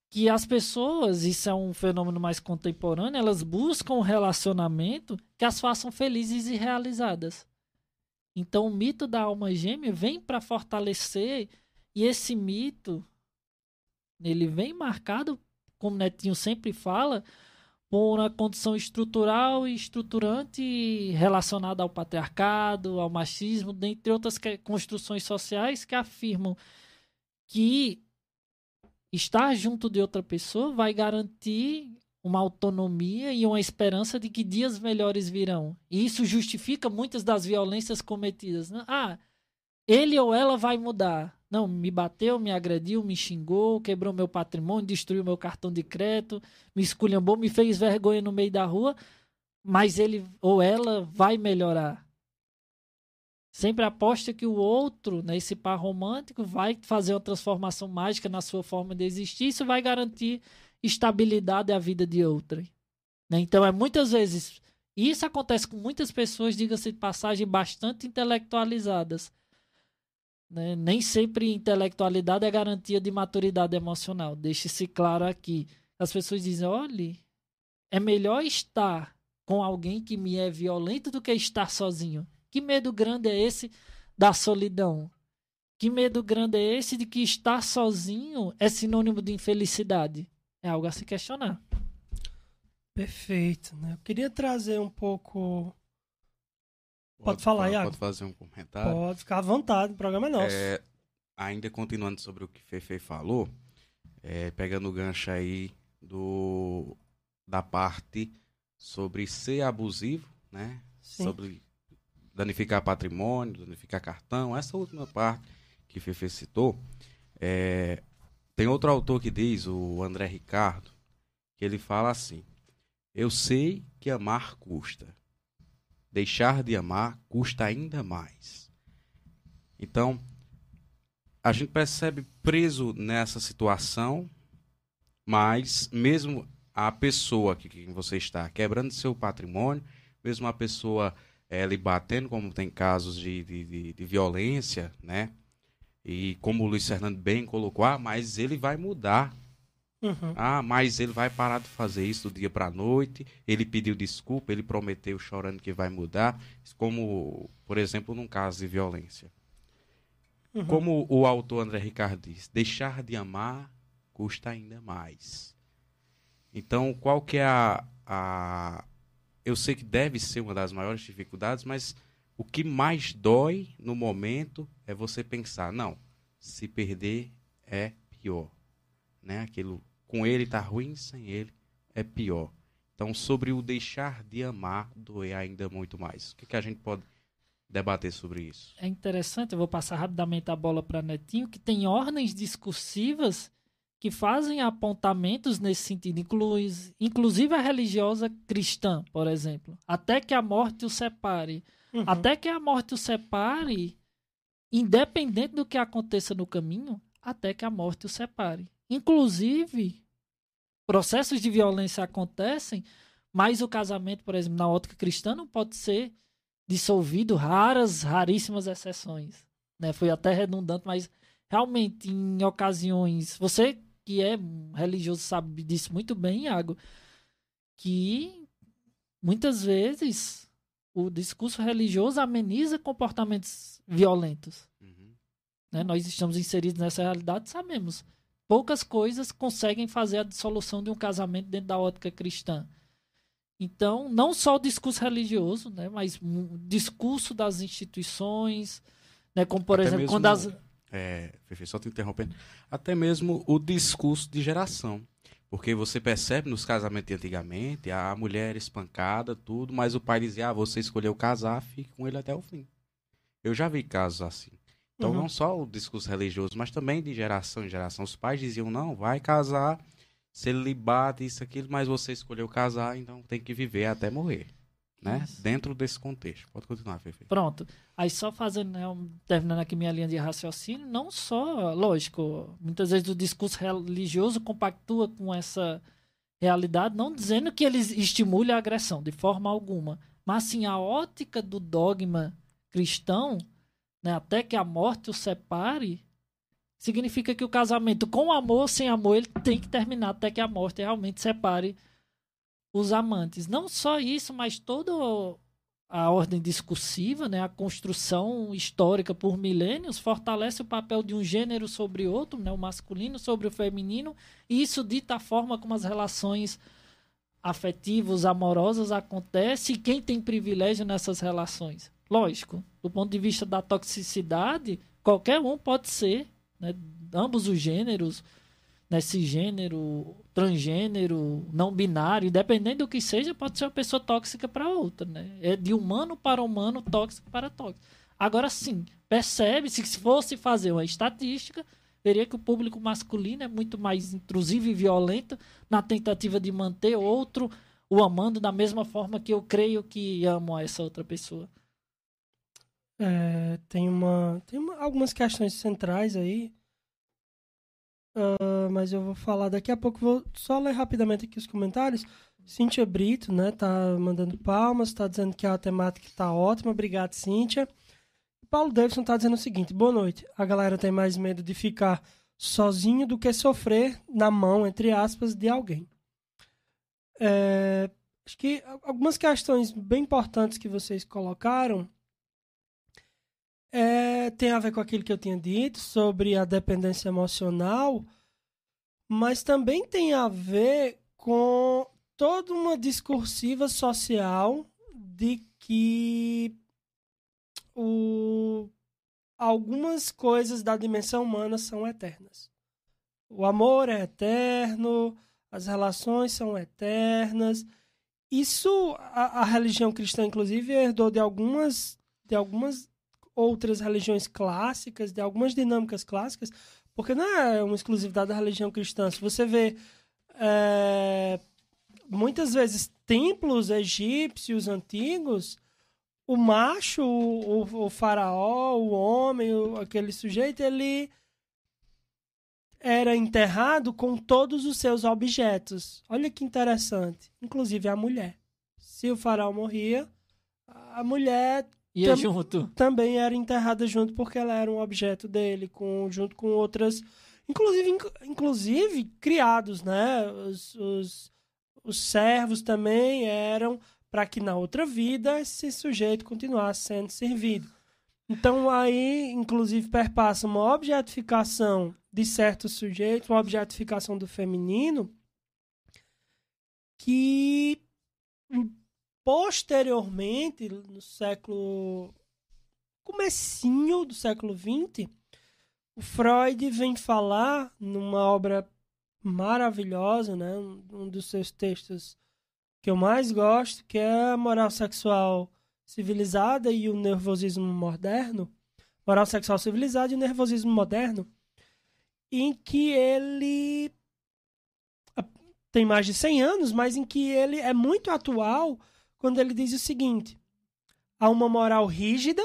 que as pessoas, isso é um fenômeno mais contemporâneo, elas buscam um relacionamento que as façam felizes e realizadas. Então, o mito da alma gêmea vem para fortalecer, e esse mito, ele vem marcado, como Netinho sempre fala, por uma condição estrutural e estruturante relacionada ao patriarcado, ao machismo, dentre outras construções sociais que afirmam que estar junto de outra pessoa vai garantir uma autonomia e uma esperança de que dias melhores virão. E isso justifica muitas das violências cometidas. né? Ah, ele ou ela vai mudar. Não, me bateu, me agrediu, me xingou, quebrou meu patrimônio, destruiu meu cartão de crédito, me esculhambou, me fez vergonha no meio da rua, mas ele ou ela vai melhorar. Sempre aposta que o outro, né, esse par romântico, vai fazer uma transformação mágica na sua forma de existir, isso vai garantir estabilidade à vida de outra. né? Então, é muitas vezes. e Isso acontece com muitas pessoas, diga-se de passagem, bastante intelectualizadas. Né? Nem sempre intelectualidade é garantia de maturidade emocional. Deixe-se claro aqui. As pessoas dizem: olhe, é melhor estar com alguém que me é violento do que estar sozinho. Que medo grande é esse da solidão? Que medo grande é esse de que estar sozinho é sinônimo de infelicidade? É algo a se questionar. Perfeito, né? Eu queria trazer um pouco. Pode falar, Iago. Pode fazer um comentário. Pode ficar à vontade, o programa é nosso. É, ainda continuando sobre o que Fefe falou, é, pegando o gancho aí do da parte sobre ser abusivo, né? Sim. Sobre danificar patrimônio, danificar cartão, essa última parte que Fefe citou, é, tem outro autor que diz, o André Ricardo, que ele fala assim: Eu sei que amar custa. Deixar de amar custa ainda mais. Então, a gente percebe preso nessa situação, mas mesmo a pessoa que, que você está quebrando seu patrimônio, mesmo a pessoa eh, lhe batendo, como tem casos de, de, de, de violência, né? E como o Luiz Fernando bem colocou, ah, mas ele vai mudar. Uhum. Ah, mas ele vai parar de fazer isso do dia para a noite. Ele pediu desculpa, ele prometeu chorando que vai mudar. Como, por exemplo, num caso de violência. Uhum. Como o autor André Ricardo diz, deixar de amar custa ainda mais. Então, qual que é a, a. Eu sei que deve ser uma das maiores dificuldades, mas o que mais dói no momento é você pensar, não, se perder é pior. Né? Aquilo com ele tá ruim, sem ele é pior. Então, sobre o deixar de amar, doer ainda muito mais. O que, que a gente pode debater sobre isso? É interessante, eu vou passar rapidamente a bola para Netinho, que tem ordens discursivas que fazem apontamentos nesse sentido, inclui, inclusive a religiosa cristã, por exemplo. Até que a morte o separe. Uhum. Até que a morte o separe, independente do que aconteça no caminho, até que a morte o separe. Inclusive, processos de violência acontecem, mas o casamento, por exemplo, na ótica cristã, não pode ser dissolvido, raras, raríssimas exceções. Né? Foi até redundante, mas realmente, em ocasiões. Você que é religioso sabe disso muito bem, Iago, que muitas vezes o discurso religioso ameniza comportamentos violentos. Uhum. né? Nós estamos inseridos nessa realidade, sabemos. Poucas coisas conseguem fazer a dissolução de um casamento dentro da ótica cristã. Então, não só o discurso religioso, né, mas o discurso das instituições, né, como por Até exemplo, mesmo- quando as É, Fefe, só te interrompendo. Até mesmo o discurso de geração. Porque você percebe nos casamentos de antigamente, a mulher era espancada, tudo, mas o pai dizia, ah, você escolheu casar, fique com ele até o fim. Eu já vi casos assim. Então, Uhum. não só o discurso religioso, mas também de geração em geração. Os pais diziam, não, vai casar, celibato, isso, aquilo, mas você escolheu casar, então tem que viver até morrer. Né? Dentro desse contexto. Pode continuar, Fefe. Pronto. Aí só fazendo, né, terminando aqui minha linha de raciocínio, não só, lógico, muitas vezes o discurso religioso compactua com essa realidade, não dizendo que eles estimulem a agressão de forma alguma, mas sim a ótica do dogma cristão, né, até que a morte o separe, significa que o casamento com amor ou sem amor ele tem que terminar até que a morte realmente separe os amantes. Não só isso, mas toda a ordem discursiva, né, a construção histórica por milênios fortalece o papel de um gênero sobre outro, né, o masculino sobre o feminino, e isso dita a forma como as relações afetivas, amorosas acontecem e quem tem privilégio nessas relações. Lógico, do ponto de vista da toxicidade, qualquer um pode ser, né, ambos os gêneros, né, cisgênero, transgênero, não binário, independente do que seja, pode ser uma pessoa tóxica para outra, né? É de humano para humano, tóxico para tóxico. Agora sim, percebe-se que se fosse fazer uma estatística, veria que o público masculino é muito mais intrusivo e violento na tentativa de manter outro o amando da mesma forma que eu creio que amo essa outra pessoa. É, tem uma, tem uma- algumas questões centrais aí, Ah, mas eu vou falar daqui a pouco. Vou só ler rapidamente aqui os comentários. Cíntia Brito, né, tá mandando palmas, tá dizendo que a temática tá ótima. Obrigado, Cíntia. Paulo Davidson tá dizendo o seguinte: boa noite. A galera tem mais medo de ficar sozinho do que sofrer na mão, entre aspas, de alguém. É, acho que algumas questões bem importantes que vocês colocaram é, tem a ver com aquilo que eu tinha dito sobre a dependência emocional, mas também tem a ver com toda uma discursiva social de que o, algumas coisas da dimensão humana são eternas. O amor é eterno, as relações são eternas. Isso a, a religião cristã, inclusive, herdou de algumas, de algumas outras religiões clássicas, de algumas dinâmicas clássicas, porque não é uma exclusividade da religião cristã. Se você vê é, muitas vezes templos egípcios antigos, o macho, o, o, faraó, o homem, o, aquele sujeito, ele era enterrado com todos os seus objetos. Olha que interessante. Inclusive a mulher. Se o faraó morria, a mulher Ia Tam- junto. também era enterrada junto porque ela era um objeto dele, com, junto com outras, inclusive, inc- inclusive criados, né? Os, os, os servos também eram para que na outra vida esse sujeito continuasse sendo servido. Então aí, inclusive, perpassa uma objetificação de certos sujeitos, uma objetificação do feminino que posteriormente, no século comecinho do século XX, o Freud vem falar numa obra maravilhosa, né, um dos seus textos que eu mais gosto, que é a Moral Sexual Civilizada e o Nervosismo Moderno, Moral Sexual Civilizada e o Nervosismo Moderno, em que ele tem mais de 100 anos, mas em que ele é muito atual quando ele diz o seguinte: há uma moral rígida,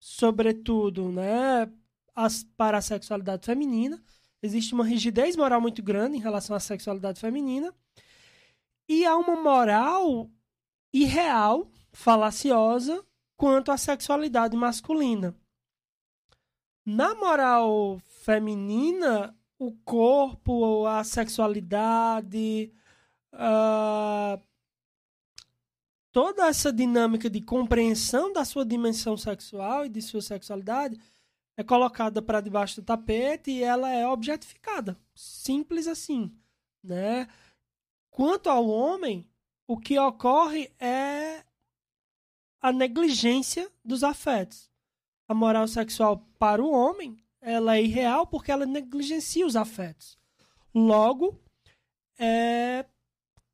sobretudo, né, as, para a sexualidade feminina. Existe uma rigidez moral muito grande em relação à sexualidade feminina. E há uma moral irreal, falaciosa, quanto à sexualidade masculina. Na moral feminina, o corpo, a sexualidade, uh, toda essa dinâmica de compreensão da sua dimensão sexual e de sua sexualidade é colocada para debaixo do tapete e ela é objetificada. Simples assim, né? Quanto ao homem, o que ocorre é a negligência dos afetos. A moral sexual para o homem, ela é irreal porque ela negligencia os afetos. Logo, é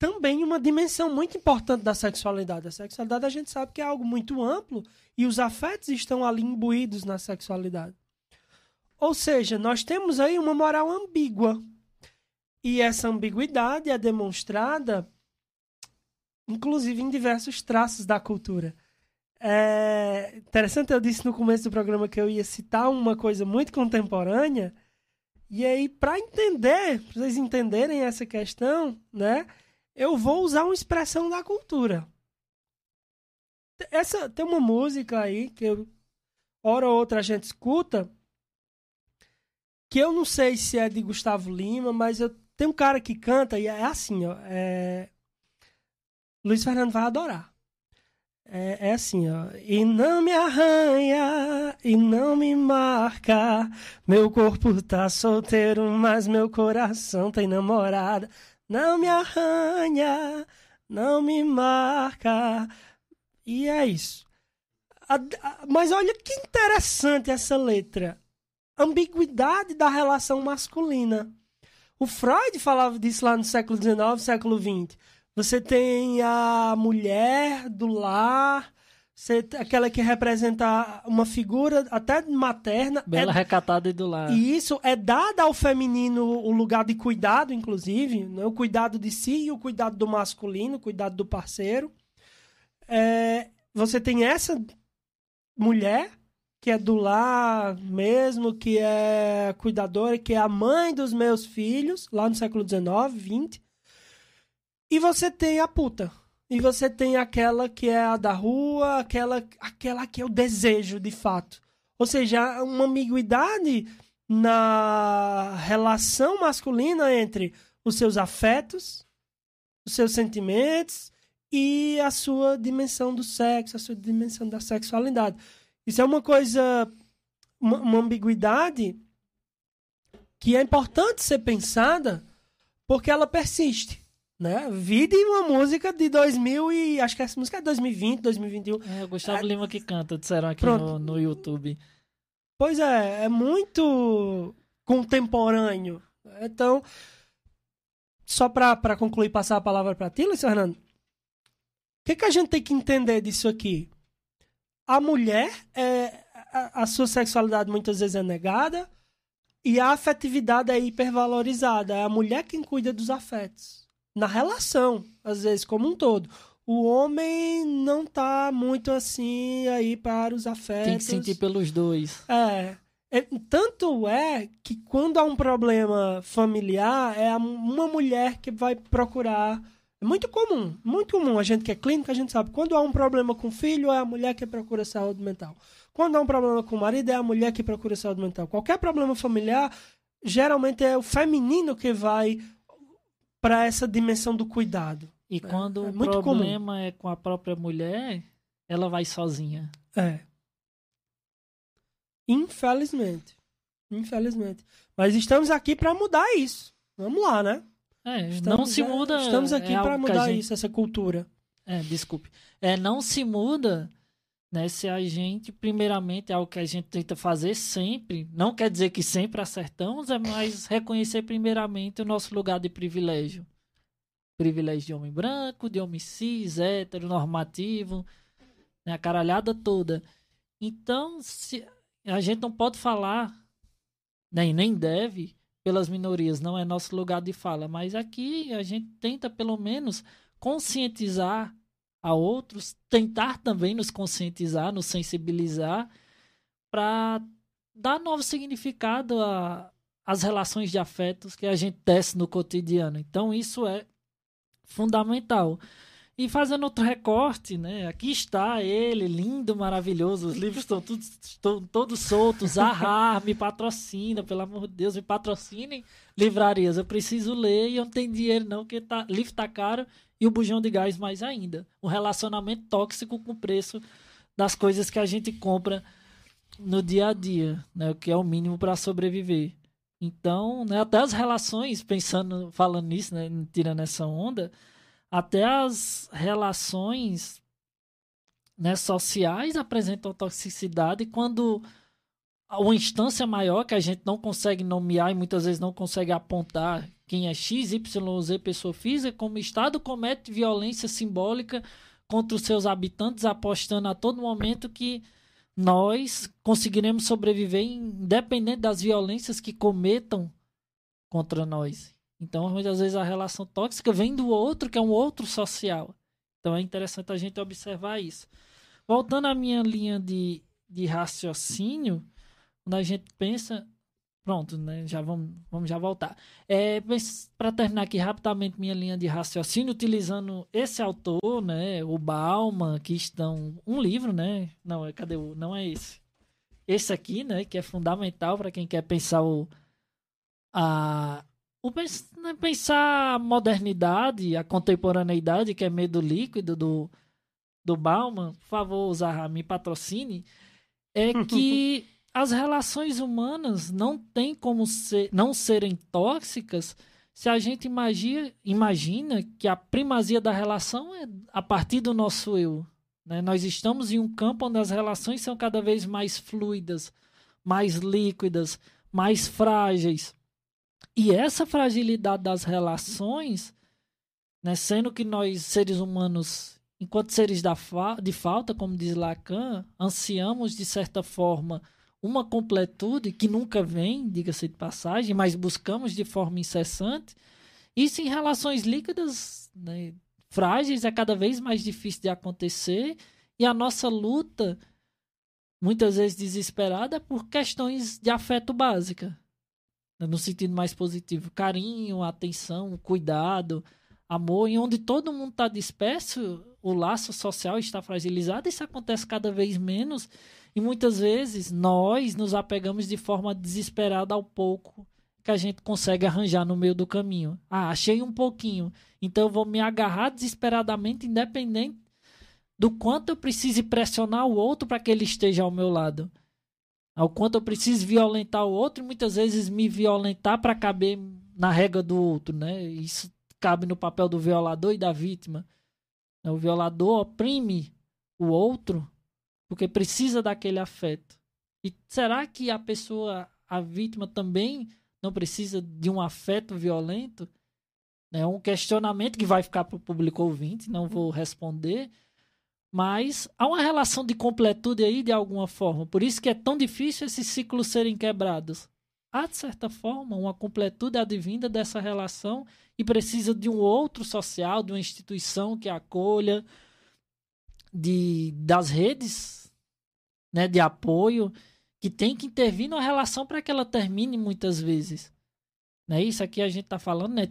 também uma dimensão muito importante da sexualidade. A sexualidade a gente sabe que é algo muito amplo e os afetos estão ali imbuídos na sexualidade. Ou seja, nós temos aí uma moral ambígua. E essa ambiguidade é demonstrada, inclusive, em diversos traços da cultura. É interessante, eu disse no começo do programa que eu ia citar uma coisa muito contemporânea. E aí, para entender, para vocês entenderem essa questão, né? Eu vou usar uma expressão da cultura. Essa tem uma música aí que eu, hora ou outra a gente escuta que eu não sei se é de Gustavo Lima, mas eu tem um cara que canta e é assim, ó, é... Luiz Fernando vai adorar. É, é, assim, ó. E não me arranha, e não me marca. Meu corpo tá solteiro, mas meu coração tem namorada. Não me arranha, não me marca. E é isso. A, a, mas olha que interessante essa letra. Ambiguidade da relação masculina. O Freud falava disso lá no século XIX, século XX. Você tem a mulher do lar, você, aquela que representa uma figura até materna. Bela, é, recatada e do lar. E isso é dada ao feminino o lugar de cuidado, inclusive. Né? O cuidado de si e o cuidado do masculino, o cuidado do parceiro. É, você tem essa mulher que é do lar mesmo, que é cuidadora, que é a mãe dos meus filhos, lá no século XIX, XX. E você tem a puta, e você tem aquela que é a da rua, aquela, aquela que é o desejo de fato. Ou seja, uma ambiguidade na relação masculina entre os seus afetos, os seus sentimentos e a sua dimensão do sexo, a sua dimensão da sexualidade. Isso é uma coisa, uma, uma ambiguidade que é importante ser pensada porque ela persiste né? Vide uma música de 2000 e acho que essa música é 2020, 2021. É, o Gustavo é, Lima que canta, disseram aqui no, no YouTube. Pois é, é muito contemporâneo. Então, só para concluir passar a palavra para ti, Luiz Fernando. O que, que a gente tem que entender disso aqui? A mulher, é, a, a sua sexualidade muitas vezes é negada e a afetividade é hipervalorizada. É a mulher quem cuida dos afetos na relação, às vezes, como um todo. O homem não tá muito assim aí para os afetos. Tem que sentir pelos dois. É. é tanto é que quando há um problema familiar, é uma mulher que vai procurar. É muito comum, muito comum. A gente que é clínica, a gente sabe. Quando há um problema com o filho, é a mulher que procura saúde mental. Quando há um problema com o marido, é a mulher que procura saúde mental. Qualquer problema familiar, geralmente é o feminino que vai para essa dimensão do cuidado. E é, quando é, o problema comum. é com a própria mulher, ela vai sozinha. É. Infelizmente. Infelizmente. Mas estamos aqui para mudar isso. Vamos lá, né? É, estamos, não se muda. estamos aqui é para mudar gente... isso, essa cultura. É, desculpe. É, não se muda né, se a gente, primeiramente, é algo que a gente tenta fazer sempre, não quer dizer que sempre acertamos, é mais reconhecer primeiramente o nosso lugar de privilégio. Privilégio de homem branco, de homem cis, hétero, normativo, né, a caralhada toda. Então, se, a gente não pode falar, nem, nem deve, pelas minorias, não é nosso lugar de fala, mas aqui a gente tenta pelo menos conscientizar a outros, tentar também nos conscientizar, nos sensibilizar, para dar novo significado às relações de afetos que a gente tece no cotidiano. Então, isso é fundamental. E fazendo outro recorte, né? Aqui está ele, lindo, maravilhoso. Os livros estão, todos, soltos. Ahá, me patrocina, pelo amor de Deus, me patrocinem livrarias. Eu preciso ler e eu não tenho dinheiro, não, porque tá, livro tá caro e o bujão de gás mais ainda. Um relacionamento tóxico com o preço das coisas que a gente compra no dia a dia, né? O que é o mínimo para sobreviver. Então, né, até as relações, pensando, falando nisso, né, tirando essa onda, até as relações né, sociais apresentam toxicidade quando uma instância maior que a gente não consegue nomear e muitas vezes não consegue apontar quem é X, Y Z pessoa física, como Estado comete violência simbólica contra os seus habitantes, apostando a todo momento que nós conseguiremos sobreviver independente das violências que cometam contra nós. Então, muitas vezes a relação tóxica vem do outro, que é um outro social. Então, é interessante a gente observar isso. Voltando à minha linha de, de raciocínio, quando a gente pensa Pronto, né? Já vamos, vamos já voltar. É, para terminar aqui rapidamente minha linha de raciocínio, utilizando esse autor, né? O Bauman, que estão um livro, né? Não, é, cadê o? Não é esse. Esse aqui, né? Que é fundamental para quem quer pensar o a o né, pensar a modernidade, a contemporaneidade, que é medo líquido do do Bauman. Por favor, usar me patrocine. É que as relações humanas não têm como ser, não serem tóxicas se a gente imagina, imagina que a primazia da relação é a partir do nosso eu. Né? Nós estamos em um campo onde as relações são cada vez mais fluidas, mais líquidas, mais frágeis. E essa fragilidade das relações, né, sendo que nós, seres humanos, enquanto seres da fa de falta, como diz Lacan, ansiamos, de certa forma, uma completude que nunca vem, diga-se de passagem, mas buscamos de forma incessante. Isso em relações líquidas, né, frágeis, é cada vez mais difícil de acontecer. E a nossa luta, muitas vezes desesperada, é por questões de afeto básica. No sentido mais positivo. Carinho, atenção, cuidado, amor. E onde todo mundo está disperso, o laço social está fragilizado. Isso acontece cada vez menos. E muitas vezes nós nos apegamos de forma desesperada ao pouco que a gente consegue arranjar no meio do caminho. Ah, achei um pouquinho, então eu vou me agarrar desesperadamente, independente do quanto eu precise pressionar o outro para que ele esteja ao meu lado. Ao quanto eu preciso violentar o outro e muitas vezes me violentar para caber na regra do outro, né? Isso cabe no papel do violador e da vítima. O violador oprime o outro porque precisa daquele afeto. E será que a pessoa, a vítima também não precisa de um afeto violento? É um questionamento que vai ficar para o público ouvinte, não vou responder. Mas há uma relação de completude aí de alguma forma. Por isso que é tão difícil esses ciclos serem quebrados. Há, de certa forma, uma completude advinda dessa relação e precisa de um outro social, de uma instituição que acolha, de, das redes né, de apoio, que tem que intervir na relação para que ela termine muitas vezes. Né? Isso aqui a gente está falando, né,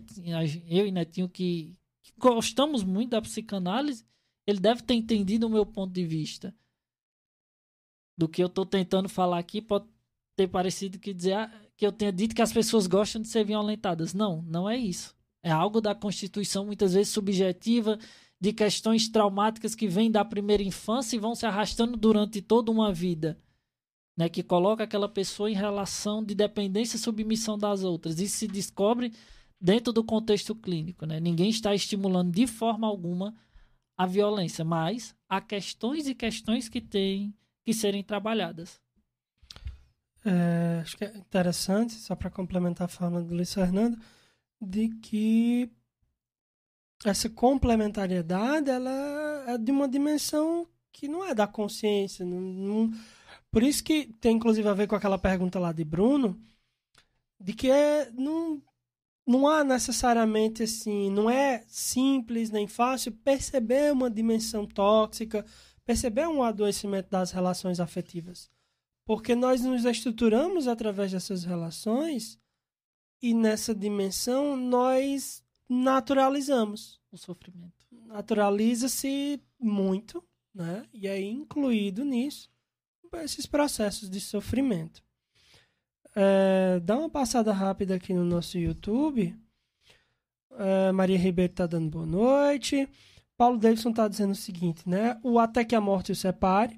eu e Netinho, que, que gostamos muito da psicanálise, ele deve ter entendido o meu ponto de vista. Do que eu estou tentando falar aqui, pode ter parecido que dizer ah, que eu tenha dito que as pessoas gostam de ser violentadas. Não, não é isso. É algo da Constituição, muitas vezes subjetiva, de questões traumáticas que vêm da primeira infância e vão se arrastando durante toda uma vida. Né, que coloca aquela pessoa em relação de dependência e submissão das outras. Isso se descobre dentro do contexto clínico. Né? Ninguém está estimulando de forma alguma a violência, mas há questões e questões que têm que serem trabalhadas. É, acho que é interessante, só para complementar a fala do Luiz Fernando, de que essa complementariedade ela é de uma dimensão que não é da consciência. Não, não, por isso que tem inclusive a ver com aquela pergunta lá de Bruno, de que é, não, não há necessariamente assim, não é simples nem fácil perceber uma dimensão tóxica, perceber um adoecimento das relações afetivas. Porque nós nos estruturamos através dessas relações e nessa dimensão nós naturalizamos o sofrimento. Naturaliza-se muito, né? E é incluído nisso esses processos de sofrimento. É, dá uma passada rápida aqui no nosso YouTube. É, Maria Ribeiro está dando boa noite. Paulo Davidson está dizendo o seguinte, né? O até que a morte o separe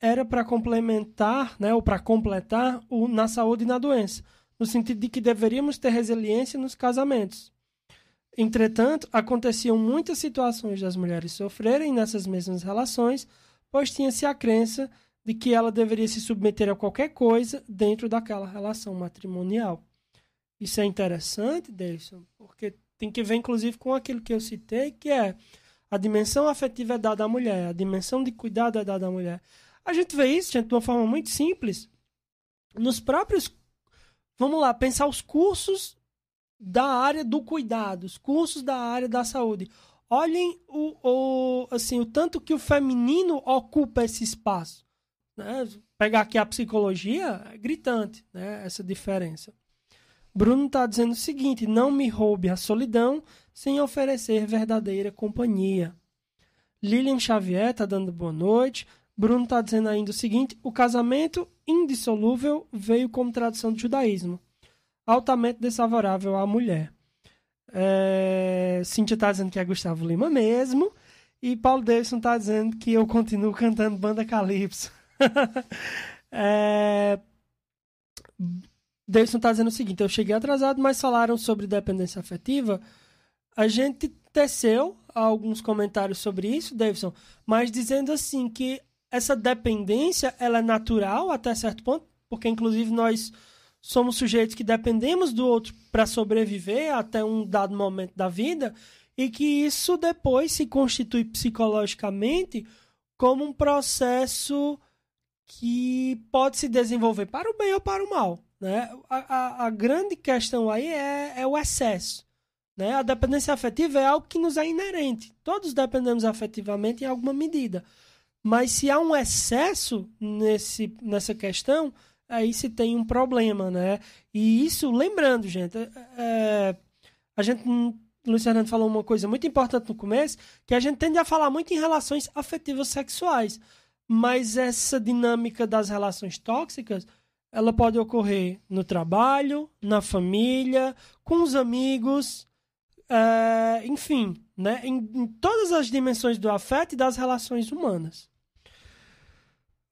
era para complementar, né, ou para completar o na saúde e na doença, no sentido de que deveríamos ter resiliência nos casamentos. Entretanto, aconteciam muitas situações das mulheres sofrerem nessas mesmas relações, pois tinha-se a crença de que ela deveria se submeter a qualquer coisa dentro daquela relação matrimonial. Isso é interessante, Davidson, porque tem que ver, inclusive, com aquilo que eu citei, que é a dimensão afetiva é dada à mulher, a dimensão de cuidado é dada à mulher. A gente vê isso, gente, de uma forma muito simples, nos próprios. Vamos lá, pensar os cursos da área do cuidado, os cursos da área da saúde. Olhem o, o, assim, o tanto que o feminino ocupa esse espaço. Né? Pegar aqui a psicologia, é gritante né? essa diferença. Bruno está dizendo o seguinte: não me roube a solidão sem oferecer verdadeira companhia. Lilian Xavier está dando boa noite. Bruno está dizendo ainda o seguinte: o casamento indissolúvel veio como tradução do judaísmo, altamente desfavorável à mulher. É... Cintia tá dizendo que é Gustavo Lima mesmo. E Paulo Davidson tá dizendo que eu continuo cantando Banda Calypso. é... Davidson tá dizendo o seguinte: eu cheguei atrasado, mas falaram sobre dependência afetiva. A gente teceu alguns comentários sobre isso, Davidson, mas dizendo assim que essa dependência ela é natural até certo ponto, porque inclusive nós somos sujeitos que dependemos do outro para sobreviver até um dado momento da vida e que isso depois se constitui psicologicamente como um processo que pode se desenvolver para o bem ou para o mal. Né? A, a, a grande questão aí é, é o excesso. Né? A dependência afetiva é algo que nos é inerente. Todos dependemos afetivamente em alguma medida. Mas se há um excesso nesse, nessa questão, aí se tem um problema, né? E isso, lembrando, gente, é, é a gente, Luiz Fernando falou uma coisa muito importante no começo, que a gente tende a falar muito em relações afetivas sexuais, mas essa dinâmica das relações tóxicas, ela pode ocorrer no trabalho, na família, com os amigos, é, enfim, né? Em, em todas as dimensões do afeto e das relações humanas.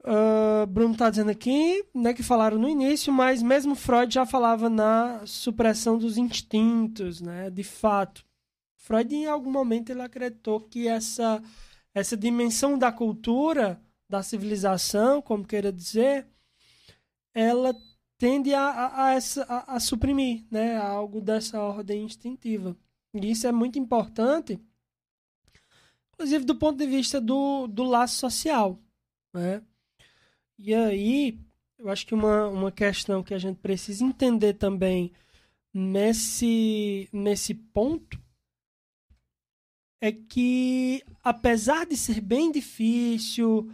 Uh, Bruno está dizendo aqui, né, que falaram no início, mas mesmo Freud já falava na supressão dos instintos, né, de fato. Freud em algum momento ele acreditou que essa essa dimensão da cultura, da civilização, como queira dizer, ela tende a, a, a, essa, a, a suprimir, né, algo dessa ordem instintiva. E isso é muito importante, inclusive do ponto de vista do, do laço social, né? E aí, eu acho que uma, uma questão que a gente precisa entender também nesse, nesse ponto é que, apesar de ser bem difícil,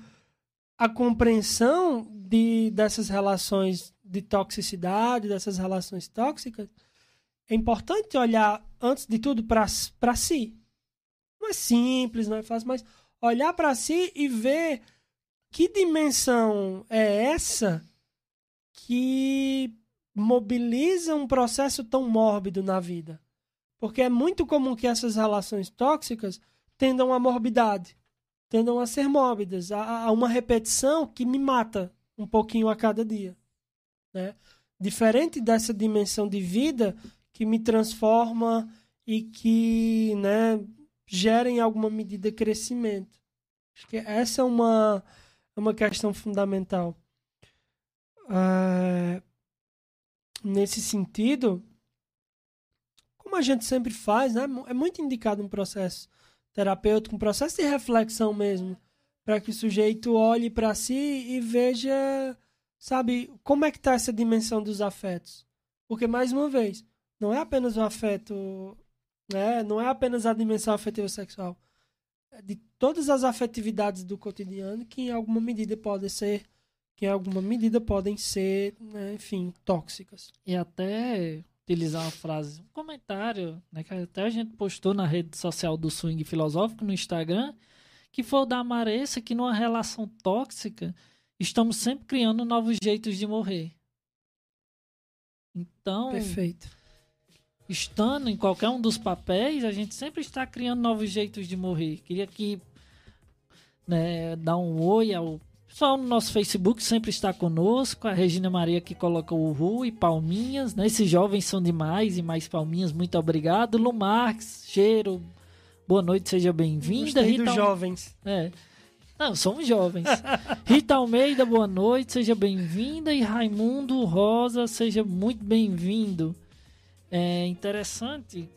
a compreensão de, dessas relações de toxicidade, dessas relações tóxicas, é importante olhar, antes de tudo, para si. Não é simples, não é fácil, mas olhar para si e ver que dimensão é essa que mobiliza um processo tão mórbido na vida? Porque é muito comum que essas relações tóxicas tendam à morbidade, tendam a ser mórbidas, a, uma repetição que me mata um pouquinho a cada dia. Né? Diferente dessa dimensão de vida que me transforma e que né, gera em alguma medida crescimento. Acho que essa é uma, é uma questão fundamental. Uh, nesse sentido, como a gente sempre faz, né, é muito indicado um processo terapêutico, um processo de reflexão mesmo, para que o sujeito olhe para si e veja, sabe, como é que está essa dimensão dos afetos. Porque, mais uma vez, não é apenas o afeto, né, não é apenas a dimensão afetiva sexual de todas as afetividades do cotidiano que em alguma medida podem ser que em alguma medida podem ser, né, enfim, tóxicas. E até utilizar uma frase, um comentário, né, que até a gente postou na rede social do Swing Filosófico no Instagram, que foi o da Maressa, que numa relação tóxica estamos sempre criando novos jeitos de morrer. Então, perfeito estando em qualquer um dos papéis, a gente sempre está criando novos jeitos de morrer. Queria aqui né, dar um oi ao pessoal no nosso Facebook, sempre está conosco. A Regina Maria que coloca o Ru e palminhas. Né? Esses jovens são demais e mais palminhas, muito obrigado. Lu Marques, cheiro, boa noite, seja bem-vinda. Rita dos jovens. É. Não, somos jovens. Rita Almeida, boa noite, seja bem-vinda. E Raimundo Rosa, seja muito bem-vindo. É interessante,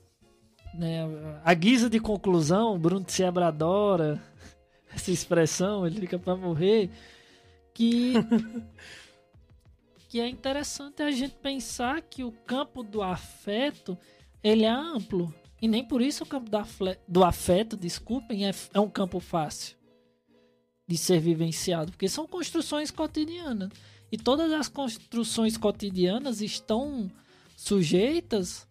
né? A guisa de conclusão, Bruno Seabra adora essa expressão, ele fica para morrer, que que é interessante a gente pensar que o campo do afeto ele é amplo e nem por isso o campo do afeto, desculpem, é, é um campo fácil de ser vivenciado, porque são construções cotidianas. E todas as construções cotidianas estão sujeitas,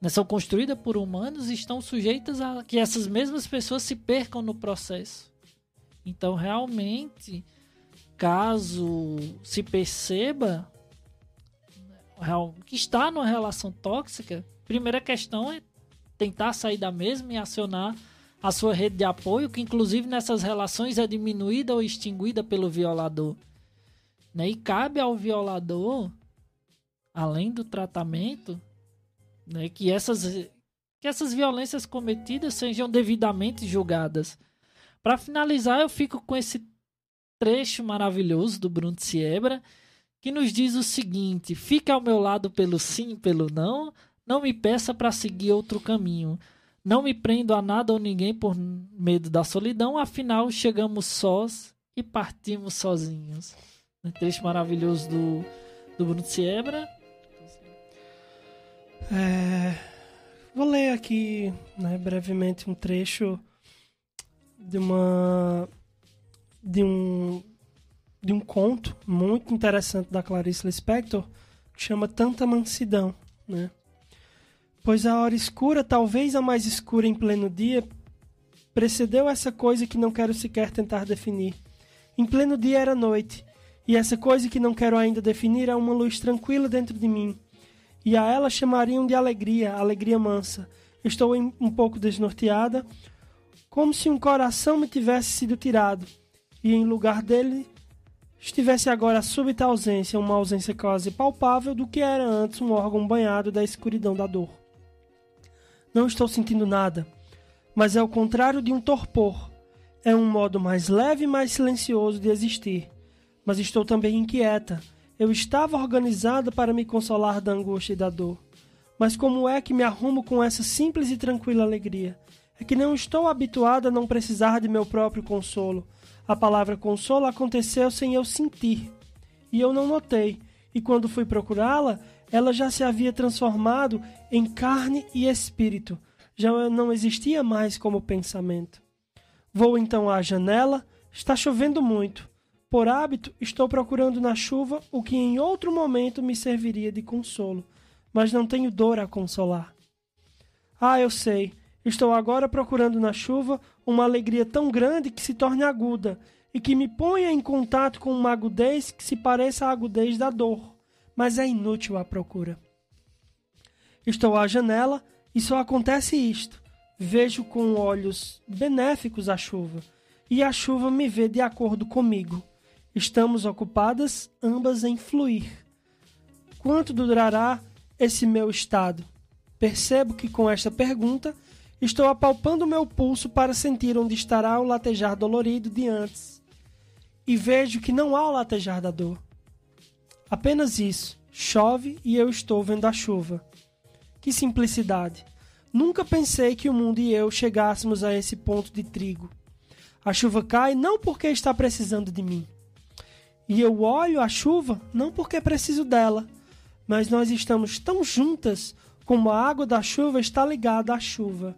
né, são construídas por humanos, estão sujeitas a que essas mesmas pessoas se percam no processo. Então, realmente, caso se perceba que está numa relação tóxica, primeira questão é tentar sair da mesma e acionar a sua rede de apoio, que inclusive nessas relações é diminuída ou extinguida pelo violador. Né? E cabe ao violador, além do tratamento, né, que, essas, que essas violências cometidas sejam devidamente julgadas. Para finalizar, eu fico com esse trecho maravilhoso do Bruno Siebra, que nos diz o seguinte: fica ao meu lado pelo sim, pelo não, não me peça para seguir outro caminho. Não me prendo a nada ou ninguém por medo da solidão, afinal chegamos sós e partimos sozinhos. Um trecho maravilhoso do, do Bruno Siebra. É, vou ler aqui né, brevemente um trecho de uma de um de um conto muito interessante da Clarice Lispector que chama Tanta Mansidão, né? Pois a hora escura, talvez a mais escura em pleno dia, precedeu essa coisa que não quero sequer tentar definir. Em pleno dia era noite, e essa coisa que não quero ainda definir é uma luz tranquila dentro de mim. E a ela chamariam de alegria, alegria mansa. Estou um pouco desnorteada, como se um coração me tivesse sido tirado, e em lugar dele estivesse agora a súbita ausência, uma ausência quase palpável do que era antes um órgão banhado da escuridão da dor. Não estou sentindo nada, mas é o contrário de um torpor. É um modo mais leve e mais silencioso de existir. Mas estou também inquieta. Eu estava organizada para me consolar da angústia e da dor. Mas como é que me arrumo com essa simples e tranquila alegria? É que não estou habituada a não precisar de meu próprio consolo. A palavra consolo aconteceu sem eu sentir. E eu não notei. E quando fui procurá-la, ela já se havia transformado em carne e espírito, já não existia mais como pensamento. Vou então à janela, está chovendo muito. Por hábito, estou procurando na chuva o que em outro momento me serviria de consolo, mas não tenho dor a consolar. Ah, eu sei, estou agora procurando na chuva uma alegria tão grande que se torne aguda e que me ponha em contato com uma agudez que se pareça à agudez da dor mas é inútil a procura. Estou à janela e só acontece isto. Vejo com olhos benéficos a chuva, e a chuva me vê de acordo comigo. Estamos ocupadas ambas em fluir. Quanto durará esse meu estado? Percebo que com esta pergunta estou apalpando meu pulso para sentir onde estará o latejar dolorido de antes. E vejo que não há o latejar da dor. Apenas isso. Chove e eu estou vendo a chuva. Que simplicidade! Nunca pensei que o mundo e eu chegássemos a esse ponto de trigo. A chuva cai não porque está precisando de mim. E eu olho a chuva não porque preciso dela, mas nós estamos tão juntas como a água da chuva está ligada à chuva.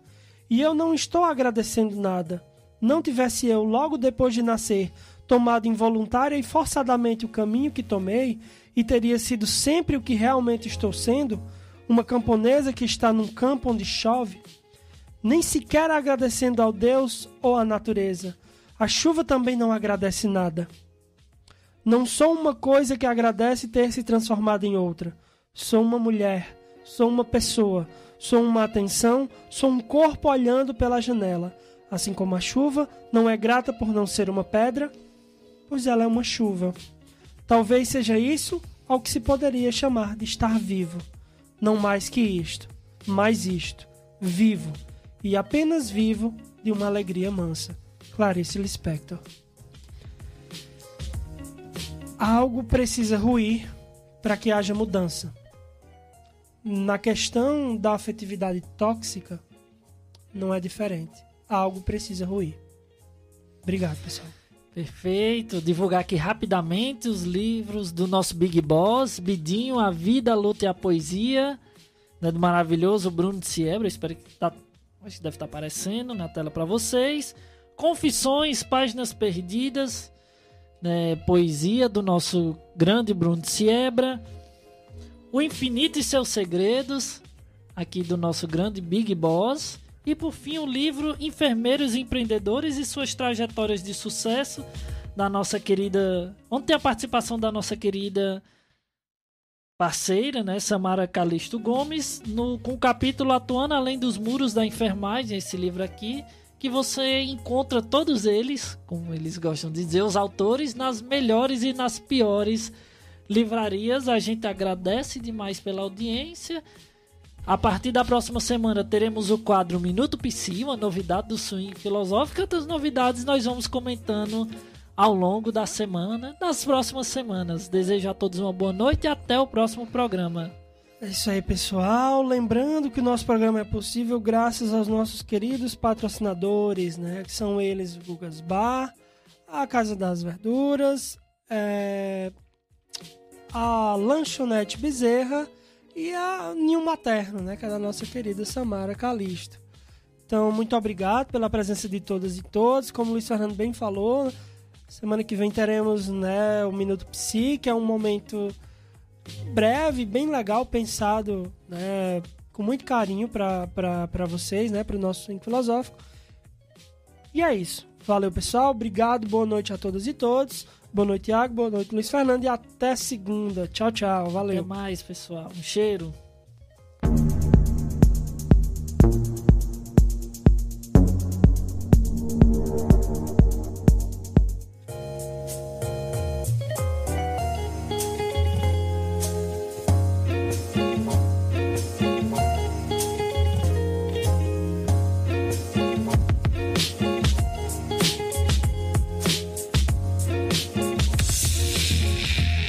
E eu não estou agradecendo nada. Não tivesse eu, logo depois de nascer, tomado involuntária e forçadamente o caminho que tomei, e teria sido sempre o que realmente estou sendo, uma camponesa que está num campo onde chove, nem sequer agradecendo ao Deus ou à natureza. A chuva também não agradece nada. Não sou uma coisa que agradece ter se transformado em outra. Sou uma mulher, sou uma pessoa, sou uma atenção, sou um corpo olhando pela janela. Assim como a chuva não é grata por não ser uma pedra, pois ela é uma chuva. Talvez seja isso ao que se poderia chamar de estar vivo. Não mais que isto, mais isto, vivo, e apenas vivo de uma alegria mansa. Clarice Lispector. Algo precisa ruir para que haja mudança. na questão da afetividade tóxica, não é diferente. Algo precisa ruir. Obrigado, pessoal. Perfeito. Divulgar aqui rapidamente os livros do nosso Big Boss, Bidinho, A Vida, a Luta e a Poesia, né, do maravilhoso Bruno de Siebra. Espero que tá, acho que deve estar aparecendo na tela para vocês. Confissões, Páginas Perdidas, né, poesia do nosso grande Bruno Siebra. O Infinito e Seus Segredos, aqui do nosso grande Big Boss. E por fim, o livro Enfermeiros e Empreendedores e Suas Trajetórias de Sucesso, da nossa querida. Onde tem a participação da nossa querida parceira, né, Samara Calisto Gomes, no, com o capítulo Atuando Além dos Muros da Enfermagem, esse livro aqui, que você encontra todos eles, como eles gostam de dizer, os autores, nas melhores e nas piores livrarias. A gente agradece demais pela audiência. A partir da próxima semana teremos o quadro Minuto Psi, uma novidade do swing filosófico. Outras novidades nós vamos comentando ao longo da semana, nas próximas semanas. Desejo a todos uma boa noite e até o próximo programa. É isso aí, pessoal. Lembrando que o nosso programa é possível graças aos nossos queridos patrocinadores, né? Que são eles o Gugas Bar, a Casa das Verduras, é... a Lanchonete Bezerra e a Ninho Materno, né, que é da nossa querida Samara Calisto. Então, muito obrigado pela presença de todas e todos. Como o Luiz Fernando bem falou, semana que vem teremos né, o Minuto Psi, que é um momento breve, bem legal, pensado né, com muito carinho para vocês, né, para o nosso Swing Filosófico. E é isso. Valeu, pessoal. Obrigado. Boa noite a todas e todos. Boa noite, Thiago. Boa noite, Luiz Fernando. E até segunda. Tchau, tchau. Valeu. Até mais, pessoal. Um cheiro.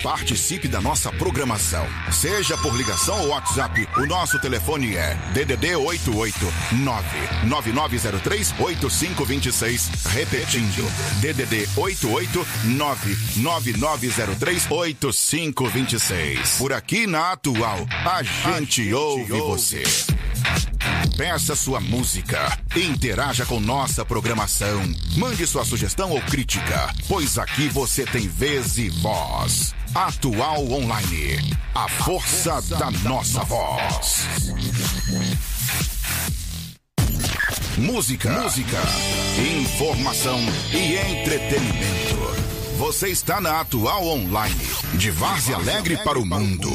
Participe da nossa programação. Seja por ligação ou WhatsApp, o nosso telefone é DDD 88999038526. Repetindo, DDD 88999038526. Por aqui na Atual, a gente ouve você. Peça sua música, interaja com nossa programação, mande sua sugestão ou crítica, pois aqui você tem vez e voz. Atual Online, a força da nossa voz. Música, música, informação e entretenimento. Você está na Atual Online, de Várzea Alegre para o mundo.